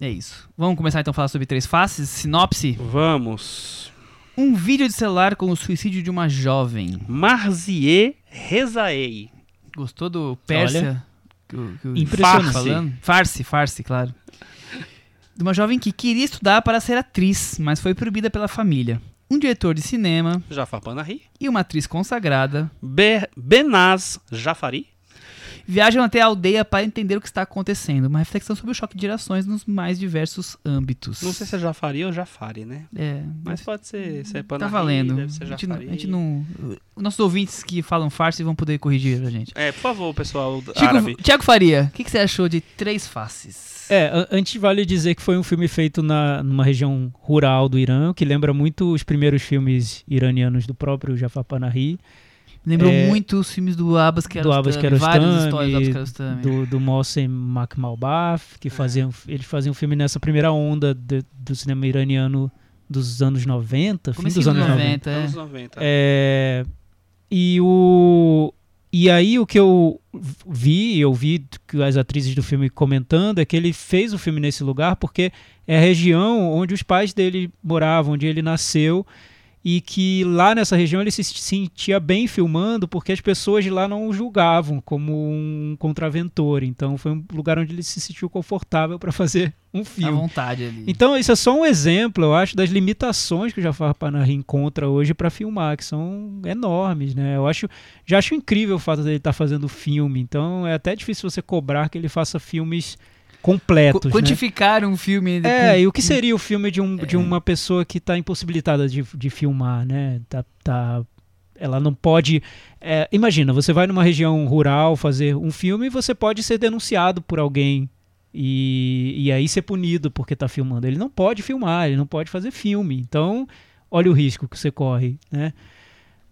É isso. Vamos começar então a falar sobre três faces. Sinopse: Vamos. Um vídeo de celular com o suicídio de uma jovem. Marzier Rezaei. Gostou do Pérsia? Que o- que o Impressionante. falando? Farce, farce, claro. De uma jovem que queria estudar para ser atriz, mas foi proibida pela família. Um diretor de cinema Jafar Panahi. e uma atriz consagrada Be Benaz Jafari. Viajam até a aldeia para entender o que está acontecendo. Uma reflexão sobre o choque de gerações nos mais diversos âmbitos. Não sei se é Jafari ou Jafari, né? É, Mas pode ser, se é tá valendo. deve ser A gente, não, a Jafari. gente não. Os nossos ouvintes que falam farce vão poder corrigir a gente. É, por favor, pessoal árabe. Tiago Faria, o que, que você achou de Três Faces? É, a- antes vale dizer que foi um filme feito na, numa região rural do Irã, que lembra muito os primeiros filmes iranianos do próprio Jafar Panahi, Lembrou É, muito os filmes do Abbas do Kiarostami. Abbas Várias Kiarostami, histórias do Abbas Kiarostami. do, do Mohsen Makhmalbaf, que faziam, eles faziam filme nessa primeira onda de- do cinema iraniano dos anos 90, fim Comecinho dos anos 90. 90, é. Anos 90. É, e o e aí o que eu vi, eu vi que as atrizes do filme comentando é que ele fez o filme nesse lugar porque é a região onde os pais dele moravam, onde ele nasceu e que lá nessa região ele se sentia bem filmando porque as pessoas de lá não o julgavam como um contraventor. Então foi um lugar onde ele se sentiu confortável para fazer um À filme. vontade ali. Então, isso é só um exemplo, eu acho, das limitações que o Jafar Panahi encontra hoje para filmar, que são enormes, né? Eu acho, já acho incrível o fato dele estar fazendo filme, então é até difícil você cobrar que ele faça filmes completos, Qu- né? Quantificar um filme. É, com- e o que seria o filme de, um, de É. uma pessoa que está impossibilitada de, de filmar, né? Tá, tá- ela não pode. é, imagina, você vai numa região rural fazer um filme e você pode ser denunciado por alguém e, e aí ser punido porque está filmando. Ele não pode filmar, ele não pode fazer filme. Então, olha o risco que você corre, né?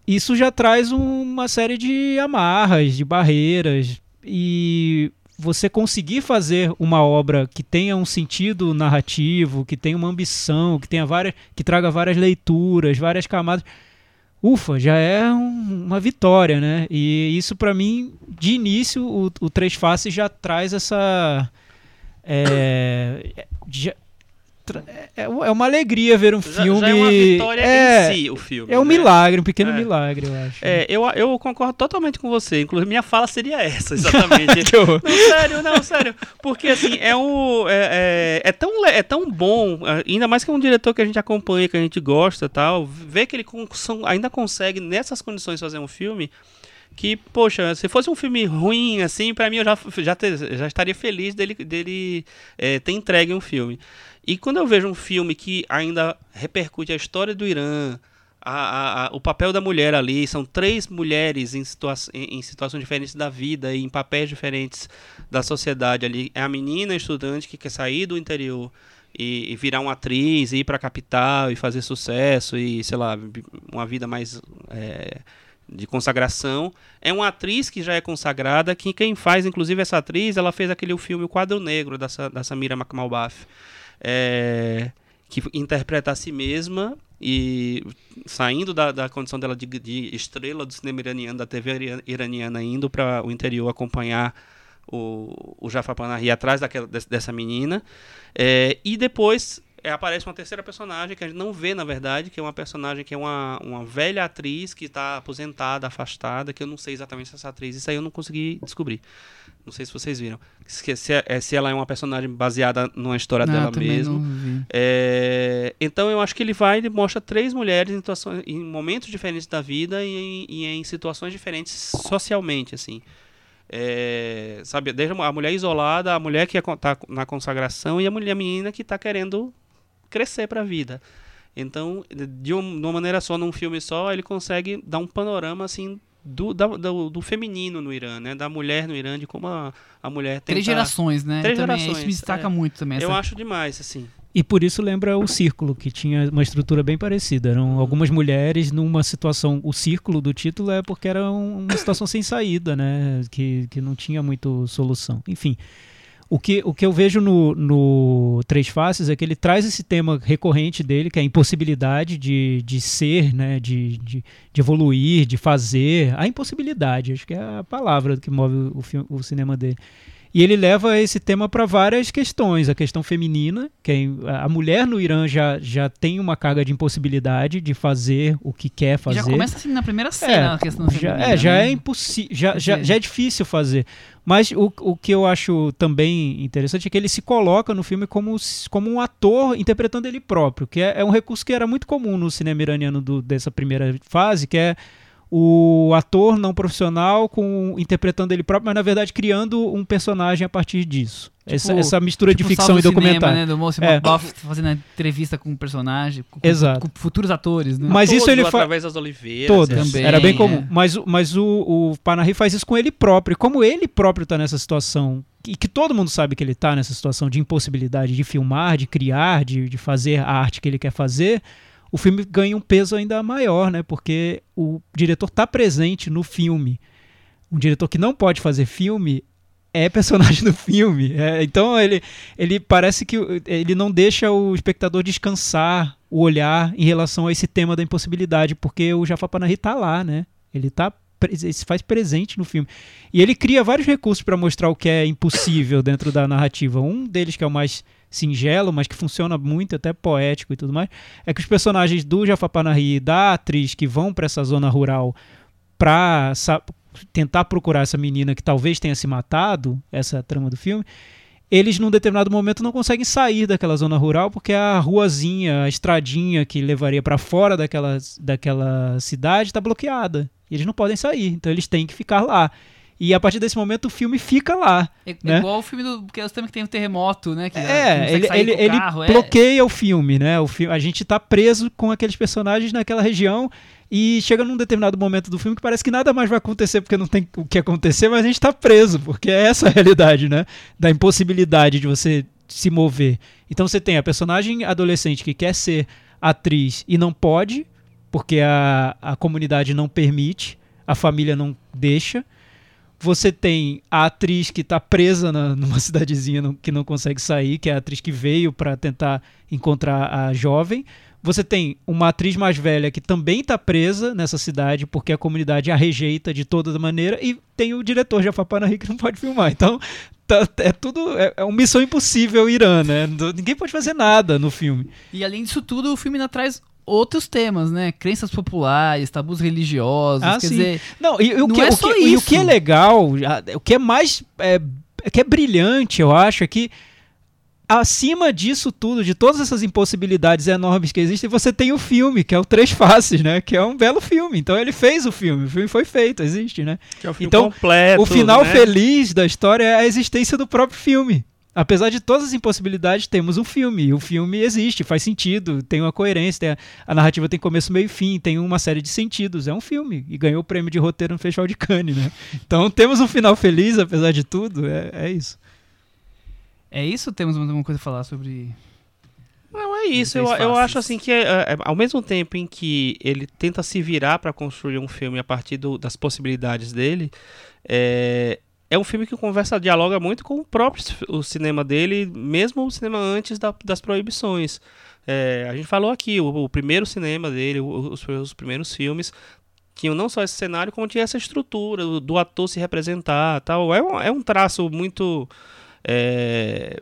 Isso já traz uma série de amarras, de barreiras e você conseguir fazer uma obra que tenha um sentido narrativo, que tenha uma ambição, que tenha várias, que traga várias leituras, várias camadas, ufa, já é um- uma vitória, né? E isso pra mim, de início, o, o Três Faces já traz essa é, já- é, é uma alegria ver um Já, filme. já é uma vitória é, em si, o filme. é um né? milagre, um pequeno É. milagre, eu acho. É, eu, eu concordo totalmente com você. Inclusive, minha fala seria essa, exatamente. <laughs> Não, sério, não, sério. Porque, assim, é um. É, é, é tão, é tão bom, é, ainda mais que é um diretor que a gente acompanha, que a gente gosta e tal, ver que ele ainda consegue, nessas condições, fazer um filme. Que, poxa, se fosse um filme ruim, assim, pra mim eu já, já, já estaria feliz dele, dele é, ter entregue um filme. E quando eu vejo um filme que ainda repercute a história do Irã, a- a- a- o papel da mulher ali, são três mulheres em, situa em, em situações diferentes da vida e em papéis diferentes da sociedade ali. É a menina estudante que quer sair do interior e, e virar uma atriz, e ir para a capital e fazer sucesso e, sei lá, uma vida mais é, de consagração. É uma atriz que já é consagrada, que quem faz, inclusive, essa atriz, ela fez aquele filme O Quadro Negro, da, da Samira Makhmalbaf, é, que interpreta a si mesma e saindo da, da condição dela de, de estrela do cinema iraniano, da TV ira- iraniana, indo para o interior acompanhar o, o Jafar Panahi atrás daquela, des- dessa menina. É, e depois aparece uma terceira personagem que a gente não vê, na verdade, que é uma personagem que é uma, uma velha atriz que está aposentada, afastada, que eu não sei exatamente se essa atriz, isso aí eu não consegui descobrir. Não sei se vocês viram. Se, se, é, se ela é uma personagem baseada numa história Não, dela mesmo. É, então eu acho que ele vai e mostra três mulheres em, situações, em momentos diferentes da vida e em, e em situações diferentes socialmente, assim. É, sabe, desde a mulher isolada, a mulher que está na consagração e a mulher a menina que está querendo crescer para a vida. Então, de, um- uma maneira só, num filme só, ele consegue dar um panorama assim do, da- do, do feminino no Irã, né? Da mulher no Irã, de como a, a mulher tenta... Três gerações, né? Três também, gerações, Isso me destaca é. muito também. Eu essa- acho demais, assim. E por isso lembra o Círculo, que tinha uma estrutura bem parecida. Eram algumas mulheres numa situação. O círculo do título é porque era um- uma situação sem saída, né? Que, que não tinha muito solução. Enfim. O que, o que eu vejo no, no Três Faces é que ele traz esse tema recorrente dele, que é a impossibilidade de, de ser, né? de, de, de evoluir, de fazer. A impossibilidade, acho que é a palavra que move o, o cinema dele. E ele leva esse tema para várias questões. A questão feminina, que é- a mulher no Irã já, já tem uma carga de impossibilidade de fazer o que quer fazer. Já começa assim na primeira cena a questão já, feminina, é, já né? é impossível, já, já, já é difícil fazer. Mas o, o que eu acho também interessante é que ele se coloca no filme como, como um ator interpretando ele próprio, que é, é um recurso que era muito comum no cinema iraniano do- dessa primeira fase, que é o ator não profissional com interpretando ele próprio, mas na verdade criando um personagem a partir disso. essa, essa mistura Tipo de ficção e documentário. Cinema, né, do Moço É. Buff fazendo a entrevista com um personagem, com, Exato. com futuros atores, né? Mas isso ele fa- através das oliveiras. Todas. Também, Era bem é. comum. Mas, o- mas o, o Panahi faz isso com ele próprio. E como ele próprio está nessa situação, e que todo mundo sabe que ele está nessa situação de impossibilidade de filmar, de criar, de, de fazer a arte que ele quer fazer, o filme ganha um peso ainda maior, né? Porque o diretor está presente no filme. Um diretor que não pode fazer filme é personagem do filme. É, então ele, ele parece que ele não deixa o espectador descansar o olhar em relação a esse tema da impossibilidade, porque o Jafar Panahi tá lá, né? Ele tá pre- se faz presente no filme. E ele cria vários recursos para mostrar o que é impossível dentro da narrativa. Um deles que é o mais singelo, mas que funciona muito, até poético e tudo mais, é que os personagens do Jafar Panahi e da atriz que vão para essa zona rural para tentar procurar essa menina que talvez tenha se matado, essa trama do filme, eles num determinado momento não conseguem sair daquela zona rural porque a ruazinha, a estradinha que levaria para fora daquela, daquela cidade está bloqueada. Eles não podem sair, então eles têm que ficar lá. E a partir desse momento o filme fica lá. É, né? igual o filme do. Que é o tema que tem o terremoto, né? Que É, ele, ele, ele carro, é. bloqueia o filme, né? O filme, a gente tá preso com aqueles personagens naquela região e chega num determinado momento do filme que parece que nada mais vai acontecer porque não tem o que acontecer, mas a gente tá preso, porque é essa a realidade, né? Da impossibilidade de você se mover. Então você tem a personagem adolescente que quer ser atriz e não pode, porque a, a comunidade não permite, a família não deixa. Você tem a atriz que está presa na- numa <laughs> cidadezinha que não consegue sair, que é a atriz que veio para tentar encontrar a jovem. Você tem uma atriz mais velha que também está presa nessa cidade porque a comunidade a rejeita de toda maneira. E tem o diretor Jafar Panahi que não pode filmar. Então tá- é tudo. É, é uma missão impossível Irã, né? Ninguém pode fazer nada no filme. E além disso tudo, o filme ainda traz outros temas, né? Crenças populares, tabus religiosos. Ah, quer sim. dizer, Não, e, o Não que, é o só que- e o isso. que é legal, o que é mais. É, que é brilhante, eu acho, é que acima disso tudo, de todas essas impossibilidades enormes que existem, você tem o filme, que é o Três Faces, né? Que é um belo filme. Então ele fez o filme, o filme foi feito, existe, né? Que é o filme Então, completo, o final né? feliz da história é a existência do próprio filme. Apesar de todas as impossibilidades, temos um filme. E o filme existe, faz sentido, tem uma coerência, tem a, a narrativa tem começo, meio e fim, tem uma série de sentidos. É um filme. E ganhou o prêmio de roteiro no Festival de Cannes, né? Então temos um final feliz, apesar de tudo. É, é isso. é isso? Temos mais alguma coisa a falar sobre. Não, é isso. Eu, eu acho assim que, é, é, ao mesmo tempo em que ele tenta se virar para construir um filme a partir do- das possibilidades dele, é, é um filme que conversa, dialoga muito com o próprio o cinema dele, mesmo o cinema antes da- das proibições. É, a gente falou aqui, o, o primeiro cinema dele, os, os primeiros filmes, tinham não só esse cenário, como tinha essa estrutura do, ator se representar tal. É um, é um traço muito. é,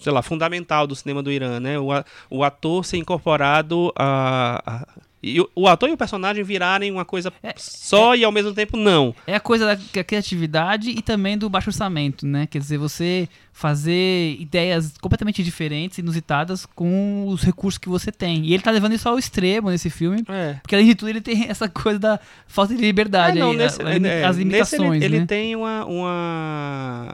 sei lá, fundamental do cinema do Irã, né? O, o ator ser incorporado a- e o, o ator e o personagem virarem uma coisa É, só e ao mesmo tempo não. É a coisa da da criatividade e também do baixo orçamento, né? Quer dizer, você fazer ideias completamente diferentes, inusitadas, com os recursos que você tem. E ele tá levando isso ao extremo nesse filme, É. porque além de tudo ele tem <laughs> essa coisa da falta de liberdade, É, não, aí, nesse- a- limi- é, as limitações, ele, ele né? tem uma, uma.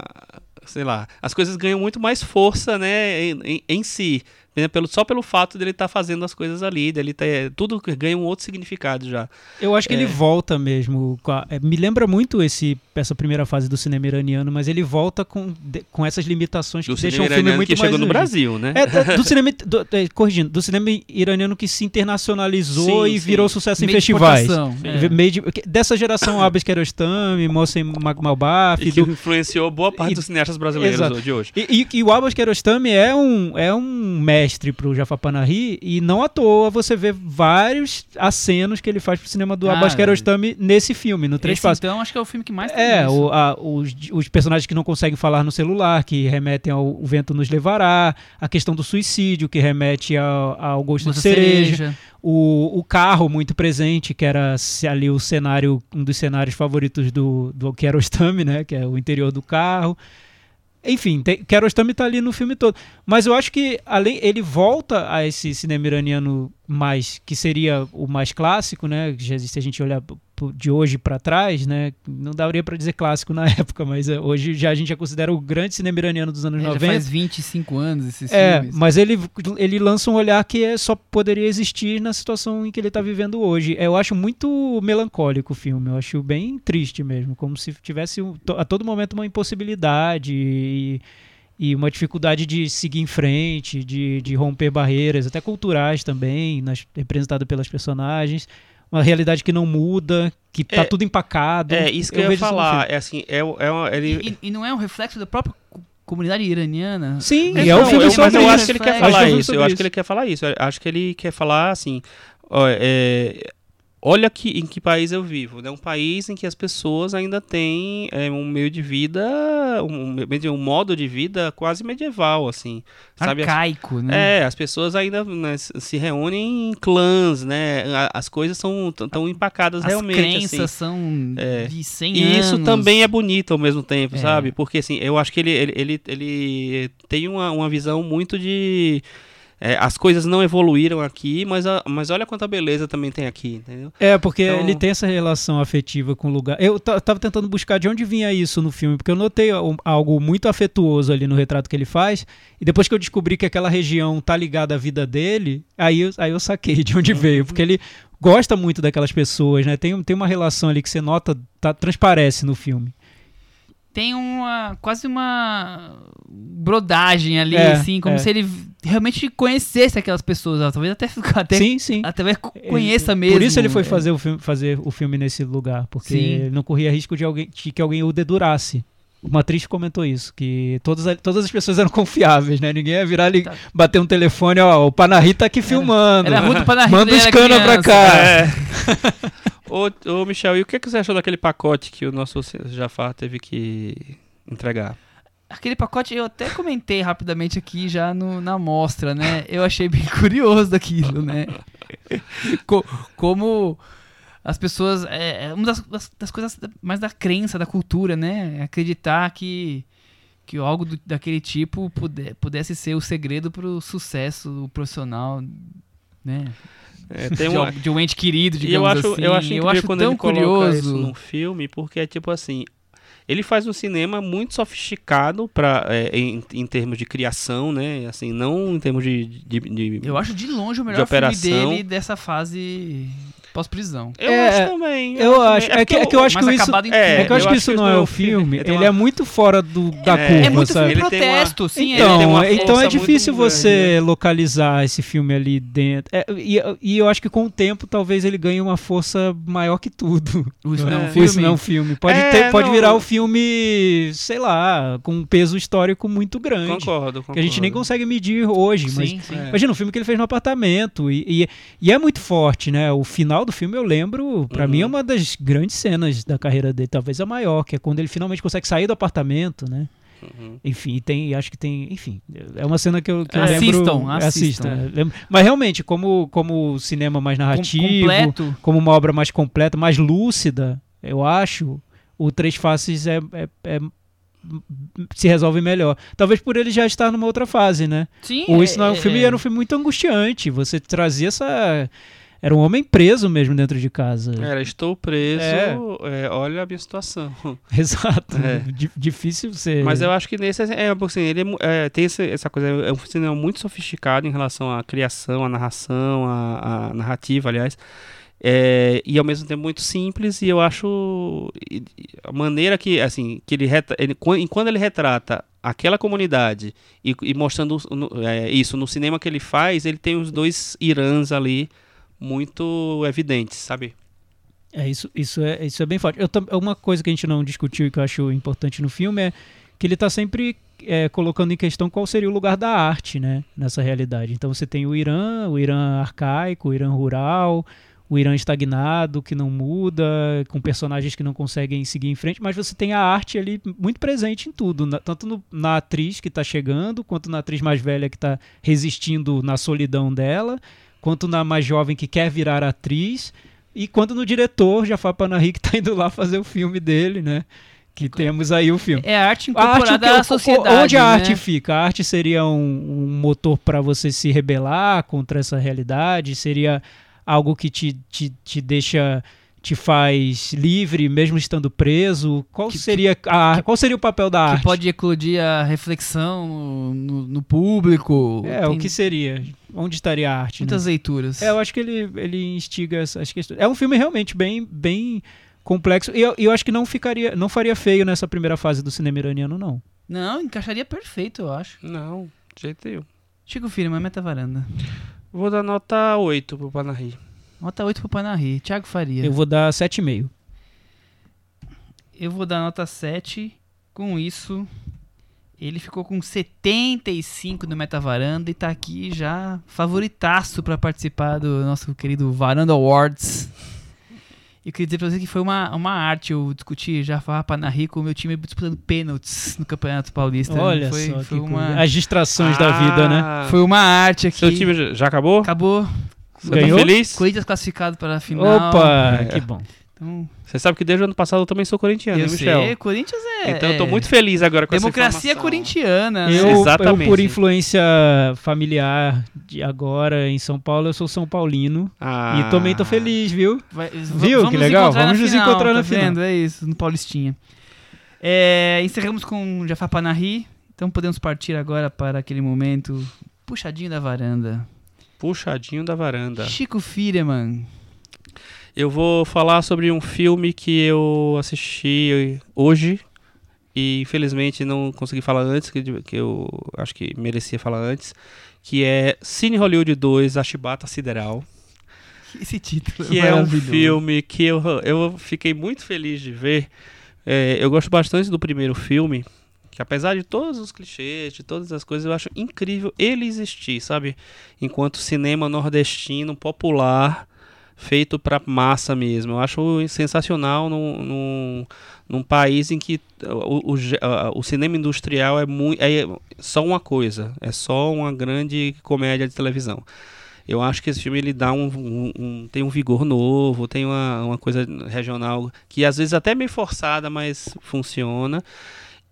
Sei lá. As coisas ganham muito mais força, né? Em, em- em si. Pelo, só pelo fato dele estar fazendo as coisas ali, dele ter, tudo ganha um outro significado já. Eu acho que É. ele volta mesmo. com a- é, me lembra muito esse, essa primeira fase do cinema iraniano, mas ele volta com, de- com essas limitações que Do deixam o filme muito que mais chegou no. Brasil, né? É, da- do <laughs> cinema, do- é, corrigindo, do cinema iraniano que se internacionalizou Sim, e sim. virou sucesso em Meio de festivais. é. Meio de- que- dessa geração <laughs> Abbas Kiarostami, Mohsen Malbaf, E que do, influenciou boa parte e- dos cineastas brasileiros Exato. de hoje. E, e- e o Abbas Kiarostami é um, é um mestre pro Jafar Panahi e não à toa você vê vários acenos que ele faz pro cinema do Ah, Abbas Kiarostami nesse filme, no Três Faces. então, acho que é o filme que mais tem É, o- a- os, os personagens que não conseguem falar no celular, que remetem ao O Vento Nos Levará, a questão do suicídio, que remete ao, ao gosto Gosto de da cereja, o, o carro muito presente, que era ali o cenário, um dos cenários favoritos do, do Kiarostami, né, que é o interior do carro. Enfim, tem, Kiarostami tá ali no filme todo. Mas eu acho que além ele volta a esse cinema iraniano mais que seria o mais clássico, né? que já- Se a gente olhar de hoje para trás, né? Não daria para dizer clássico na <laughs> época, mas eh, hoje já a gente já considera o grande cinema iraniano dos anos É, já 90. faz 25 anos esses É, filmes. mas ele, ele lança um olhar que é, só poderia existir na situação em que ele está vivendo hoje. Eu acho muito melancólico o filme, eu acho bem triste mesmo, como se tivesse a todo momento uma impossibilidade e, e uma dificuldade de seguir em frente, de, de romper barreiras, até culturais também, nas, representado pelas personagens. Uma realidade que não muda, que tá É, tudo empacado. É, isso que eu, ia vejo no falar. É assim, é, o- é, uma- ele, E, e não é um reflexo da própria co- comunidade iraniana? Sim, É, é um não, filme eu- sobre mas eu acho que ele quer é falar isso. Eu acho que ele quer falar isso. Eu acho que ele quer falar assim. ó, é, olha que, em que país eu vivo. É um país em que as pessoas ainda têm é, um meio de vida, um, um modo de vida quase medieval, assim. Sabe? As- Arcaico, né? É, as pessoas ainda né, se reúnem em clãs, né? As coisas são tão- empacadas As realmente. crenças assim. são É. de 100 E anos. isso também é bonito ao mesmo tempo, É. sabe? Porque assim, eu acho que ele, ele, ele, ele tem uma, uma visão muito de. É, as coisas não evoluíram aqui, mas, a- mas olha quanta beleza também tem aqui, entendeu? É, porque Então- ele tem essa relação afetiva com o lugar. Eu ta- tava tentando buscar de onde vinha isso no filme, porque eu notei algo muito afetuoso ali no retrato que ele faz, e depois que eu descobri que aquela região tá ligada à vida dele, aí eu, aí eu saquei de onde veio, porque ele gosta muito daquelas pessoas, né? Tem, tem uma relação ali que você nota, tá, transparece no filme. Tem uma. quase uma brodagem ali, É, assim, como é. se ele realmente conhecesse aquelas pessoas. Talvez até, <laughs> até, sim, sim. até conheça mesmo. Por isso ele foi é. fazer o filme, fazer o filme nesse lugar, porque Sim. ele não corria risco de, alguém, de que alguém o dedurasse. Uma atriz comentou isso, que todas, a- todas as pessoas eram confiáveis, né? Ninguém ia virar ali, Tá. bater um telefone, ó, o Panahi tá aqui filmando. Era ruim do Panahi Manda os era cana pra cá. É. <laughs> ô, ô, Michel, e o que, que você achou daquele pacote que o nosso Jafar teve que entregar? Aquele pacote eu até comentei rapidamente aqui já no, na mostra, né? Eu achei bem <laughs> curioso daquilo, né? <laughs> Co- como as pessoas. É, é uma das, das- das coisas mais da crença, da cultura, né? Acreditar que, que algo do- daquele tipo puder, pudesse ser o segredo pro sucesso profissional, né? É, tem de, al- de um ente querido, E eu digamos acho, assim. eu acho incrível quando tão ele coloca curioso. isso num filme, porque é tipo assim, ele faz um cinema muito sofisticado para em, em termos de criação, né? Assim, não em termos de, de, de- Eu acho de longe o de melhor filme operação. dele dessa fase pós-prisão. Eu É, acho também. Eu acho, também. é que, é que eu acho que isso, é, é que eu acho eu que acho isso que não isso é não o é filme, filme, ele uma- é muito fora do, da É, curva, É muito sabe? filme Ele uma- protesto, sim. Ele tem Então, uma é- então é difícil você grande, localizar esse filme ali dentro. É, e, e eu acho que com o tempo talvez ele ganhe uma força maior que tudo. Isso não é um É. filme. Isso não é um filme. Pode, É, ter- pode não. virar um filme, sei lá, com um peso histórico muito grande. Concordo, concordo. Que a gente nem consegue medir hoje, mas Sim, sim. É. Imagina um filme que ele fez no apartamento. E, e, e é muito forte, né? O final do filme eu lembro, pra Uhum. mim é uma das grandes cenas da carreira dele, talvez a maior, que é quando ele finalmente consegue sair do apartamento, né? Uhum. Enfim, tem, acho que tem, enfim, é uma cena que eu, que eu Assistam, lembro. assistam. é, lembro- Mas realmente, como, como cinema mais Com- narrativo, completo. como uma obra mais completa, mais lúcida, eu acho, o Três Faces é, é- é- se resolve melhor. Talvez por ele já estar numa outra fase, né? Sim, O Isso Não é um Filme era um filme muito angustiante. Você trazia essa... Era um homem preso mesmo dentro de casa. Era, estou preso, É. é, olha a minha situação. <laughs> Exato. É. Di- Difícil você... Mas eu acho que nesse é, assim, ele é é, tem essa coisa, é um cinema muito sofisticado em relação à criação, à narração, à, à narrativa, aliás. É, e ao mesmo tempo muito simples e eu acho a maneira que assim que ele, reta, ele quan- quando ele retrata aquela comunidade e, e mostrando é, isso no cinema que ele faz ele tem os dois Irãs ali muito evidentes sabe É, isso, isso, é, isso é bem forte. Eu, uma coisa que a gente não discutiu e que eu acho importante no filme é que ele está sempre é, colocando em questão qual seria o lugar da arte né, nessa realidade. Então você tem o Irã, o Irã arcaico, o Irã rural, o Irã estagnado, que não muda, com personagens que não conseguem seguir em frente, mas você tem a arte ali muito presente em tudo, na- tanto no- na atriz que está chegando, quanto na atriz mais velha que está resistindo na solidão dela, quanto na mais jovem que quer virar atriz, e quanto no diretor Jafar Panahi <laughs> que está indo lá fazer o filme dele, né? Que temos aí o filme. É a arte incorporada que- à sociedade. onde a né? arte fica? A arte seria um, um motor para você se rebelar contra essa realidade? Seria algo que te, te, te deixa, te faz livre, mesmo estando preso? Qual Que- seria a, qual seria o papel da Que arte? pode eclodir a reflexão no, no- no público. É, Tem o que seria? Onde estaria a arte? né? Muitas leituras. É, eu acho que ele, ele instiga essas questões. É um filme realmente bem, bem complexo. E eu, eu acho que não ficaria, não faria feio nessa primeira fase do cinema iraniano, não. Não, encaixaria perfeito, eu acho. não de jeito nenhum Chico Firma, Meta Varanda. vou dar nota 8 pro Panahi Nota 8 pro Panahi. Thiago Faria. Eu vou dar 7,5. Eu vou dar nota 7. Com isso, ele ficou com 75 no Meta Varanda e tá aqui já favoritaço pra participar do nosso querido Varanda Awards. E eu queria dizer pra você que foi uma, uma arte eu discutir já falar Panahi com o meu time disputando pênaltis no Campeonato Paulista. Olha foi, só, foi uma, as distrações da vida, né? Ah, foi uma arte aqui. seu time já- acabou Acabou. Tá Ganhou? feliz Corinthians classificado para a final. Opa, É. que bom. Então, Você sabe que desde o ano passado eu também sou corintiano, eu hein, Michel? sei, Corinthians é. Então eu tô é muito feliz agora com Democracia essa informação. corintiana. né? Eu, eu, Exatamente. por influência familiar de agora em São Paulo, eu sou São Paulino. Ah. E também tô feliz, viu? Vai- Viu? Que legal. Vamos nos final, encontrar tá na final. vendo? É isso, no Paulistinha. É, encerramos com Jafar Panahi. Então podemos partir agora para aquele momento puxadinho da varanda. Puxadinho da varanda. Chico Firman. Eu vou falar sobre um filme que eu assisti hoje e infelizmente não consegui falar antes, que, que eu acho que merecia falar antes, que é Cine Hollywood 2, A Chibata Sideral, Esse título que é um filme que eu, eu fiquei muito feliz de ver. É, eu gosto bastante do primeiro filme, que apesar de todos os clichês, de todas as coisas, eu acho incrível ele existir, sabe? Enquanto cinema nordestino popular, feito pra massa mesmo. Eu acho sensacional num, num, num país em que o, o, o cinema industrial é, muito, é só uma coisa, é só uma grande comédia de televisão. Eu acho que esse filme ele dá um, um- um- tem um vigor novo, tem uma, uma coisa regional que às vezes até é meio forçada, mas funciona.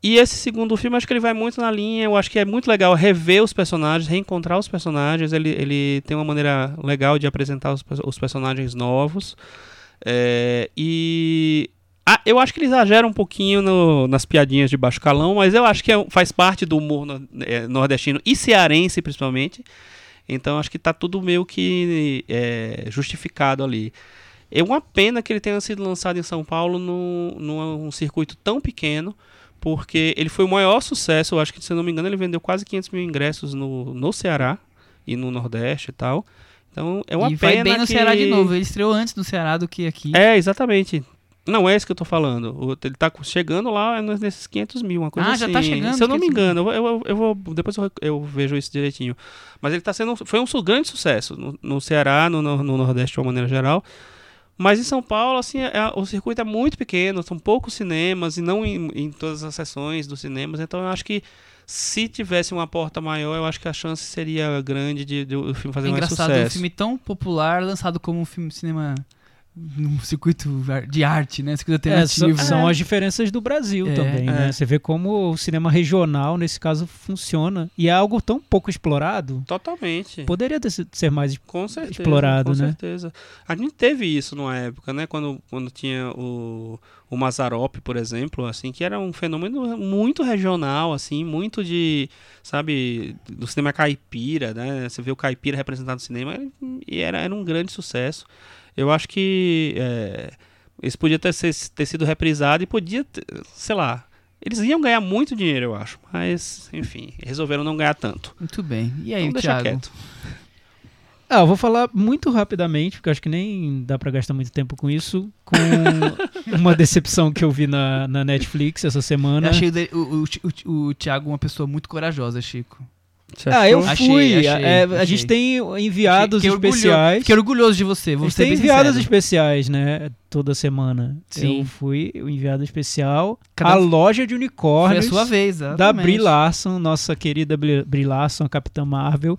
E esse segundo filme, acho que ele vai muito na linha. Eu acho que é muito legal rever os personagens, reencontrar os personagens. Ele, ele tem uma maneira legal de apresentar os, os personagens novos. É, e ah, eu acho que ele exagera um pouquinho no- nas piadinhas de baixo calão, mas eu acho que é faz parte do humor no- é, nordestino e cearense, principalmente. Então acho que tá tudo meio que é, justificado ali. É uma pena que ele tenha sido lançado em São Paulo num circuito tão pequeno, porque ele foi o maior sucesso. Eu acho que, se eu não me engano, ele vendeu quase 500 mil ingressos no, no Ceará e no Nordeste e tal. Então é uma e pena vai bem no que... Ceará de novo. Ele estreou antes no Ceará do que aqui. É, exatamente. Não é isso que eu tô falando. Ele tá chegando lá nesses 500 mil, uma coisa Ah, assim. já tá chegando Se eu não me 500 mil. engano, eu, eu, eu vou. Depois eu, eu vejo isso direitinho. Mas ele tá sendo. Foi um grande sucesso no, no Ceará, no, no- no Nordeste de uma maneira geral. Mas em São Paulo, assim, é- é- o circuito é muito pequeno, são poucos cinemas e não em, em todas as sessões dos cinemas. Então eu acho que se tivesse uma porta maior, eu acho que a chance seria grande de, de o filme fazer É mais engraçado, um sucesso. filme tão popular lançado como um filme de cinema num circuito de arte, né? Circuito É, são, alternativo. são as diferenças do Brasil É. também, né? É. Você vê como o cinema regional, nesse caso, funciona. E é algo tão pouco explorado. Totalmente. Poderia ter, ser mais. Com certeza. explorado, com né? certeza. A gente teve isso numa época, né? Quando, quando tinha o, o Mazarop, por exemplo, assim, que era um fenômeno muito regional, assim, muito de, sabe, do cinema caipira, né? Você vê o caipira representado no cinema e era, era um grande sucesso. Eu acho que é, isso podia ter, ser- ter sido reprisado e podia, ter- sei lá, eles iam ganhar muito dinheiro, eu acho. Mas, enfim, resolveram não ganhar tanto. Muito bem. E aí, Então Thiago? quieto. Ah, eu vou falar muito rapidamente, porque eu acho que nem dá pra gastar muito tempo com isso. Com <laughs> uma decepção que eu vi na, na Netflix essa semana. Eu achei o, o, o, o Thiago uma pessoa muito corajosa, Chico. Você Ah, eu achou? Achei, fui. achei, É, A achei. gente tem enviados Fiquei especiais. Fiquei orgulhoso de você, A vou gente ser tem enviados sincero. especiais, né? Toda semana. Sim. Eu fui o enviado especial Cada à um- loja de Foi unicórnios a sua vez, da exatamente. Brie Larson, nossa querida Brie Larson, a Capitã Marvel.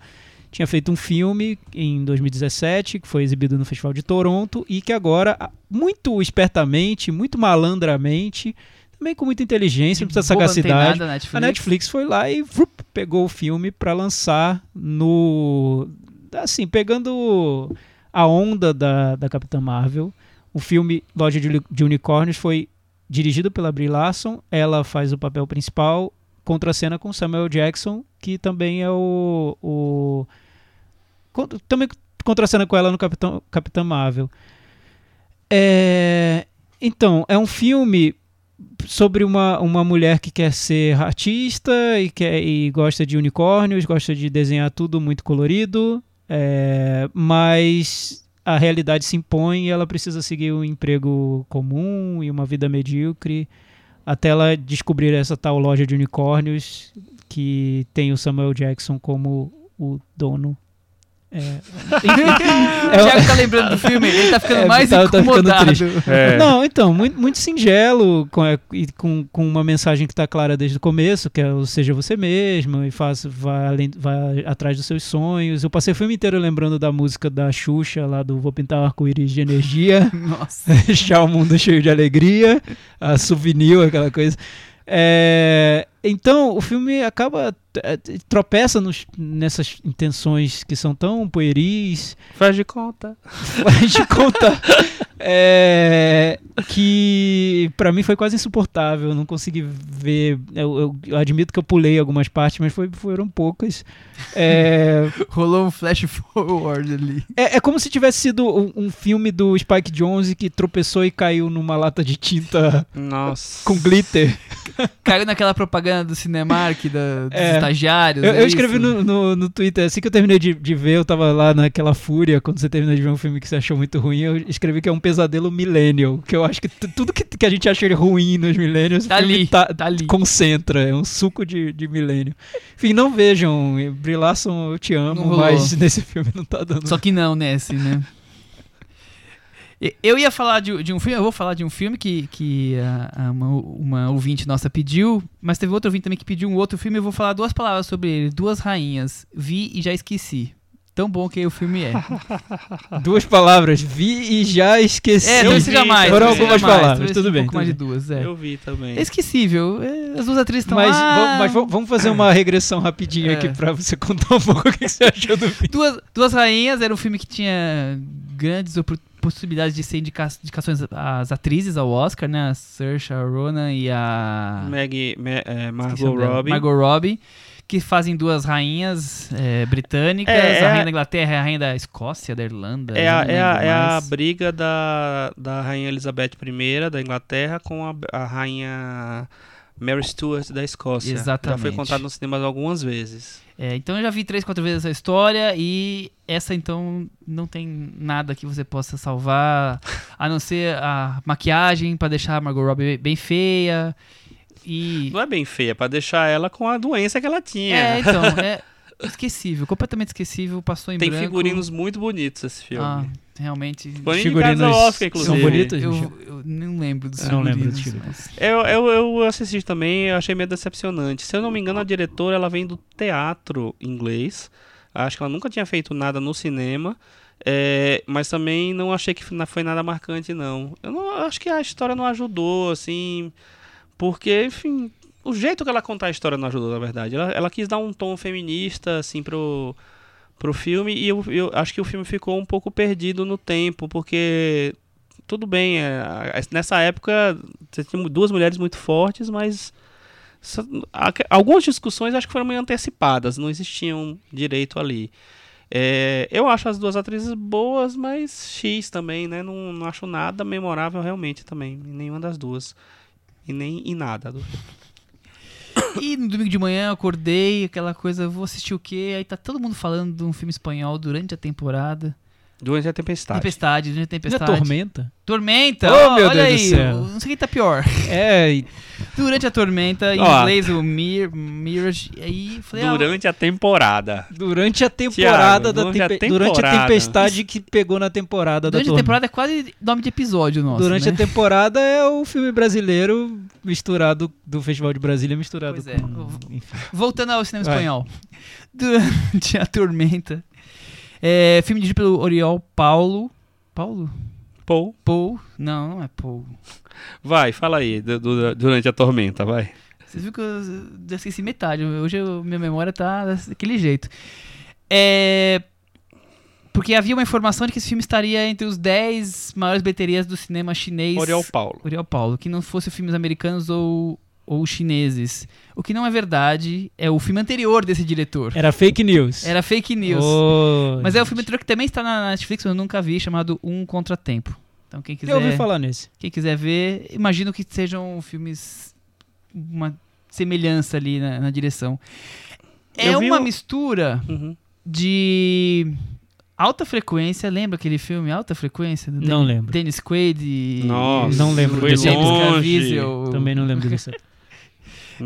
Tinha feito um filme em 2017 que foi exibido no Festival de Toronto e que agora, muito espertamente, muito malandramente, também com muita inteligência, não tem sagacidade, nada, Netflix. a Netflix foi lá e vup, pegou o filme pra lançar no. Assim, pegando a onda da, da Capitã Marvel. O filme Loja de, de Unicórnios foi dirigido pela Brie Larson. Ela faz o papel principal, contra a cena com Samuel Jackson, que também é o. o con- também contra a cena com ela no Capitão, Capitã Marvel. É, então, é um filme sobre uma, uma mulher que quer ser artista e, quer, e gosta de unicórnios, gosta de desenhar tudo muito colorido, é, mas a realidade se impõe e ela precisa seguir um emprego comum e uma vida medíocre até ela descobrir essa tal loja de unicórnios que tem o Samuel Jackson como o dono. <laughs> É, O Thiago tá lembrando do filme, ele tá ficando É, mais tá- tá ficando incomodado. triste. É. Não, então, muito, muito singelo, com, é, e com, com uma mensagem que está clara desde o começo, que é o seja você mesmo, e faça, vá, além, vá atrás dos seus sonhos. Eu passei o filme inteiro lembrando da música da Xuxa, lá do Vou Pintar um Arco-Íris de Energia, <laughs> <laughs> Nossa. deixar o mundo cheio de alegria, a souvenir, aquela coisa. É, então, o filme acaba, é, tropeça nos, nessas intenções que são tão pueris, <laughs> Faz de conta. faz de conta é, que pra mim foi quase insuportável. Eu não consegui ver. Eu, eu- eu admito que eu pulei algumas partes, mas foi, foram poucas. É, <laughs> Rolou um flash forward ali. é, é como se tivesse sido um, um filme do Spike Jonze que tropeçou e caiu numa lata de tinta Nossa. com glitter. Caiu naquela propaganda do Cinemark, da, dos É. estagiários. Eu, é eu escrevi no, no, no Twitter, assim que eu terminei de, de ver, eu tava lá naquela fúria, quando você termina de ver um filme que você achou muito ruim, eu escrevi que é um pesadelo millennial, que eu acho que tu- tudo que, que a gente acha ruim nos millennials, Tá ali, tá, tá ali. concentra, é um suco de, de milênio. Enfim, não vejam, Brie Larson, eu te amo, mas <laughs> nesse filme não tá dando. Só que não nesse, né? Eu ia falar de, de um filme, eu vou falar de um filme que, que a- a uma, uma ouvinte nossa pediu, mas teve outro ouvinte também que pediu um outro filme. Eu vou falar duas palavras sobre ele, duas rainhas. Vi e já esqueci. Tão bom que o filme é. <laughs> Duas palavras, vi e já esqueci. É, vi, seja mais. foram algumas mais, palavras, tudo bem, Um pouco tudo mais de duas, é. Eu vi também. É esquecível. é, As duas atrizes estão Mas, lá. vamos, mas vamos- fazer uma regressão rapidinha É. aqui pra você contar um pouco o que você achou do <laughs> filme. Duas, Duas Rainhas era um filme que tinha grandes opor- possibilidades de ser indica indicações às atrizes ao Oscar, né? A Saoirse Ronan e a... Maggie, Ma- é, Margot. Robbie. Margot Robbie, que fazem duas rainhas é, britânicas. É, é a rainha da Inglaterra e a rainha da Escócia, da Irlanda. É a, é, a, é a briga da, da Rainha Elizabeth I da Inglaterra com a, a Rainha Mary Stuart da Escócia. Já Exatamente. foi contado nos cinemas algumas vezes. É, então eu já vi três, quatro vezes essa história e essa então não tem nada que você possa salvar, a não ser a maquiagem pra deixar a Margot Robbie bem feia e Não é bem feia, pra deixar ela com a doença que ela tinha. é então <laughs> é esquecível, completamente esquecível, passou em Tem branco. figurinos muito bonitos esse filme. Ah, realmente. Foram indicados ao Oscar, inclusive. são bonitos, Eu, eu não lembro dos Eu não lembro figurinos, dos figurinos. mas- Eu, eu, eu assisti também, eu achei meio decepcionante. Se eu não me engano, a diretora ela vem do teatro inglês. Acho que ela nunca tinha feito nada no cinema. é, mas também não achei que foi nada marcante, não. Eu não acho que a história não ajudou, assim. Porque, enfim, o jeito que ela contar a história não ajudou, na verdade. Ela, ela quis dar um tom feminista, assim, pro, pro filme. E eu, eu acho que o filme ficou um pouco perdido no tempo, porque tudo bem, é, nessa época você tinha duas mulheres muito fortes, mas algumas discussões acho que foram meio antecipadas, não existiam direito ali. É, eu acho as duas atrizes boas, mas X também, né? Não, não acho nada memorável realmente também, em nenhuma das duas. E nem em nada. do- E no domingo de manhã eu acordei, aquela coisa, vou assistir o quê? Aí tá todo mundo falando de um filme espanhol durante a temporada. Durante a tempestade. Tempestade, durante a é tempestade. tormenta? Tormenta! Oh, ó, meu olha Deus do aí, céu. não sei quem tá pior. É, e <laughs> Durante a tormenta, em Ó. inglês o Mir, Mirage, e aí falei, ah, Durante a temporada. durante a temporada Thiago, da durante a durante a tempestade que pegou na temporada da durante a temporada é quase nome de episódio nosso, Durante né? a temporada é o filme brasileiro misturado do Festival de Brasília misturado Pois é. enfim. Voltando ao cinema Vai. espanhol. Durante a tormenta. É, filme dirigido pelo Oriol Paulo. Paulo? Paul, Paul? Não, não é Paul. vai, fala aí, du- du- durante a tormenta, vai. Vocês viram que eu esqueci metade. Hoje eu- minha memória tá daquele jeito. É. Porque havia uma informação de que esse filme estaria entre os 10 maiores bilheterias do cinema chinês. Oriol Paulo. Oriol Paulo, que não fosse filmes americanos ou, ou chineses. O que não é verdade é o filme anterior desse diretor. Era fake news. Era fake news. Oh, Mas é o gente. filme anterior que também está na Netflix, mas eu nunca vi, chamado Um Contratempo. Então quem quiser, Eu ouvi falar nesse. quem quiser ver, imagino que sejam filmes uma semelhança ali na, na direção. É uma o- mistura Uhum. de alta frequência, lembra aquele filme Alta Frequência? Não Den- lembro. Dennis Quaid e Nossa, Não lembro James longe. Também não lembro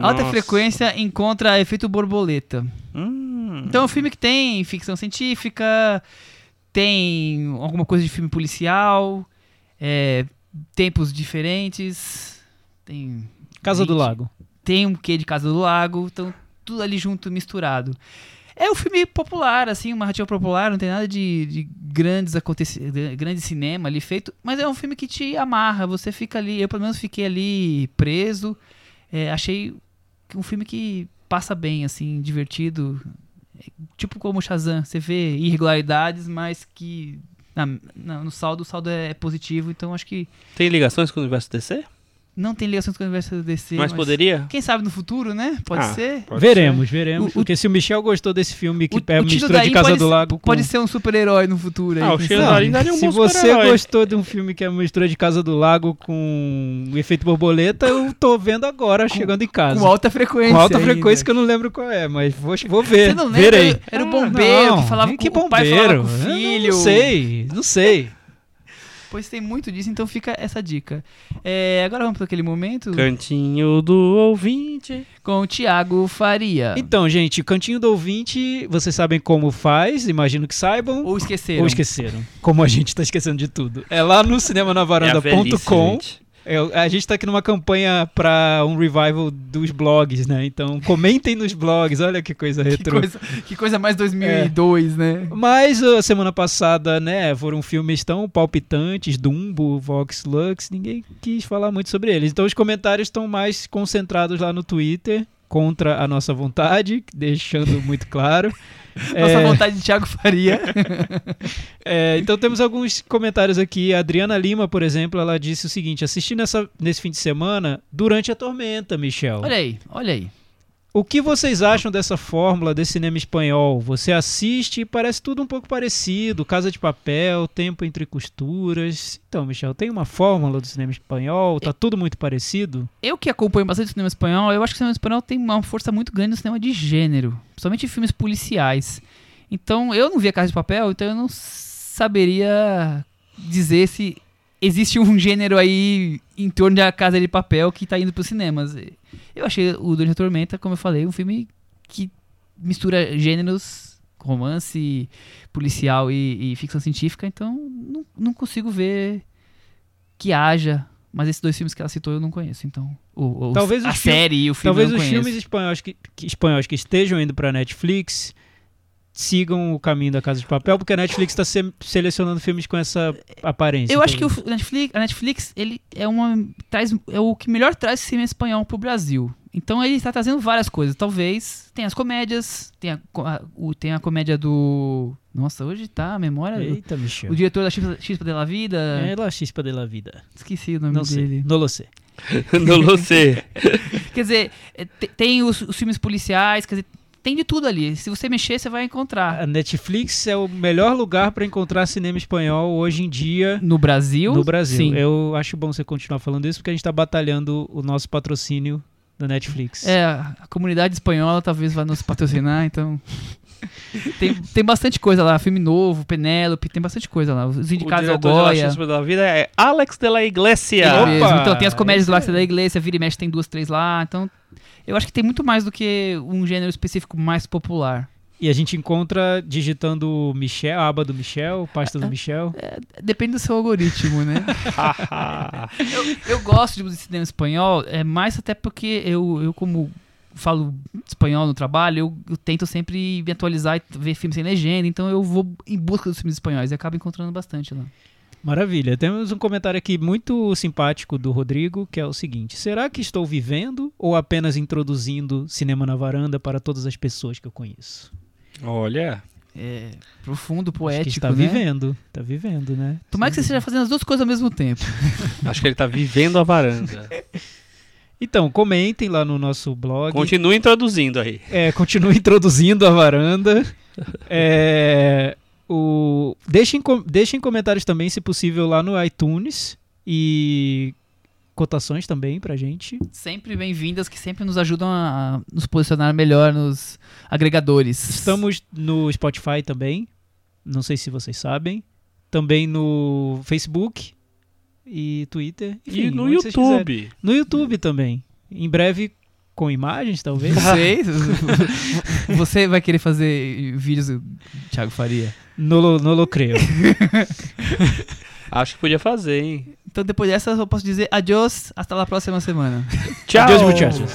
Alta frequência encontra efeito borboleta. Hum. Então é um filme que tem ficção científica, tem alguma coisa de filme policial, é, tempos diferentes, tem Casa do Gente. Lago. tem um quê de Casa do Lago, então tudo ali junto, misturado. É um filme popular, assim, uma narrativa popular, não tem nada de, de grandes acontecimentos, grande cinema ali feito, mas é um filme que te amarra, você fica ali, eu pelo menos fiquei ali preso, é, achei um filme que passa bem, assim, divertido, tipo como Shazam, você vê irregularidades, mas que na- na- no saldo, o saldo é positivo, então acho que Tem ligações com o universo DC? Não tem ligações com o universo DC, mas poderia? quem sabe no futuro, né? Pode Ah, ser. pode veremos, veremos. O- o- porque se o Michel gostou desse filme que O- é o mistura de Casa do ser- Lago com... Pode ser um super-herói no futuro. aí, Ah, o Cheiro da Linda daria um se você gostou de um filme que é uma mistura de Casa do Lago com o efeito borboleta, eu tô vendo agora, chegando em casa. Com alta frequência. Com alta ainda. frequência que eu não lembro qual é, mas vou, vou ver. Você não lembra? Verei. Era o Ah, bombeiro Não, que falava que com o pai falava bombeiro. com o Eu filho. Não sei, não sei. Pois tem muito disso, então fica essa dica. É, agora vamos para aquele momento Cantinho do ouvinte. com o Thiago Faria. Então, gente, Cantinho do Ouvinte, vocês sabem como faz, imagino que saibam. Ou esqueceram. Ou esqueceram. Como a gente tá esquecendo de tudo. É lá no É cinemanavaranda.com. gente. É, a gente tá aqui numa campanha pra um revival dos blogs, né? Então, comentem nos blogs, olha que coisa Que retrô. coisa, que coisa mais 2002, né? Mas a semana passada, né, foram filmes tão palpitantes, Dumbo, Vox Lux, ninguém quis falar muito sobre eles. Então os comentários estão mais concentrados lá no Twitter, contra a nossa vontade, deixando muito claro. <laughs> Nossa É, vontade de Thiago Faria. <laughs> é, então temos alguns comentários aqui. A Adriana Lima, por exemplo, ela disse o seguinte: assisti nessa, nesse fim de semana durante a tormenta, Michel. olha aí, olha aí. O que vocês acham dessa fórmula desse cinema espanhol? Você assiste e parece tudo um pouco parecido, Casa de Papel, Tempo entre Costuras. Então, Michel, tem uma fórmula do cinema espanhol? Tá tudo muito parecido? Eu que acompanho bastante o cinema espanhol, eu acho que o cinema espanhol tem uma força muito grande no cinema de gênero, principalmente em filmes policiais. Então, eu não via Casa de Papel, então eu não saberia dizer se existe um gênero aí em torno da Casa de Papel que tá indo pros cinemas. Eu achei o Durante a Tormenta, como eu falei, um filme que mistura gêneros romance policial e, e ficção científica, então não, não consigo ver que haja. Mas esses dois filmes que ela citou eu não conheço, então. Talvez a série e o filme Talvez os conheço. filmes espanhóis que, que- espanhóis que estejam indo pra Netflix sigam o caminho da Casa de Papel, porque a Netflix está selecionando filmes com essa aparência. Eu acho que o talvez. Netflix, a Netflix ele é uma traz é o que melhor traz cinema espanhol pro Brasil. Então ele está trazendo várias coisas. Talvez tem as comédias, tem a, a- o, tem a comédia do Nossa, hoje tá a memória. Eita, Michel. O diretor da Chispa, Chispa de la Vida. É la chispa de la vida. Esqueci o nome Não sei. dele. Não lo sei. <laughs> Não lo sei. Quer dizer, é, te- tem os, os filmes policiais, quer dizer, tem de tudo ali. Se você mexer, você vai encontrar. A Netflix é o melhor lugar para encontrar cinema espanhol hoje em dia No Brasil? no Brasil. Sim. Eu acho bom você continuar falando isso porque a gente está batalhando o nosso patrocínio da Netflix. É, a comunidade espanhola talvez vá nos patrocinar, então. tem, tem bastante coisa lá, filme novo, Penélope, tem bastante coisa lá. Os O indicados ao de La Goya. Chispa da Vida é Alex de la Iglesia. Opa! mesmo. Então tem as comédias do Isso Lax da Igreja, vira e mexe tem duas, três lá. Então eu acho que tem muito mais do que um gênero específico mais popular. E a gente encontra digitando Michel, a aba do Michel, pasta do Michel. Depende do seu algoritmo, né? <laughs> eu, eu gosto de cinema espanhol, é mais até porque eu, eu como falo espanhol no trabalho, eu, eu tento sempre me atualizar e ver filmes sem legenda, então eu vou em busca dos filmes espanhóis e acabo encontrando bastante lá. Maravilha. Temos um comentário aqui muito simpático do Rodrigo, que é o seguinte: Será que estou vivendo ou apenas introduzindo cinema na varanda para todas as pessoas que eu conheço? Olha. É profundo, Acho que poético, está né? vivendo. Está vivendo, né? Tomara que você esteja fazendo as duas coisas ao mesmo tempo. <laughs> Acho que ele tá vivendo a varanda. <laughs> Então, comentem lá no nosso blog. Continue introduzindo aí. É, continue <laughs> introduzindo a varanda. É, o, deixem, com- deixem comentários também, se possível, lá no iTunes. E cotações também pra gente. Sempre bem-vindas, que sempre nos ajudam a nos posicionar melhor nos agregadores. Estamos no Spotify também. Não sei se vocês sabem. Também no Facebook e Twitter. Enfim, e no. YouTube. No YouTube também. Em breve com imagens, talvez. Não sei. <laughs> Você vai querer fazer vídeos, Thiago Faria? No, lo- no lo creio. <laughs> Acho que podia fazer, hein? Então depois dessa eu posso dizer adiós, hasta la próxima semana. Tchau. Adeus, muchachos.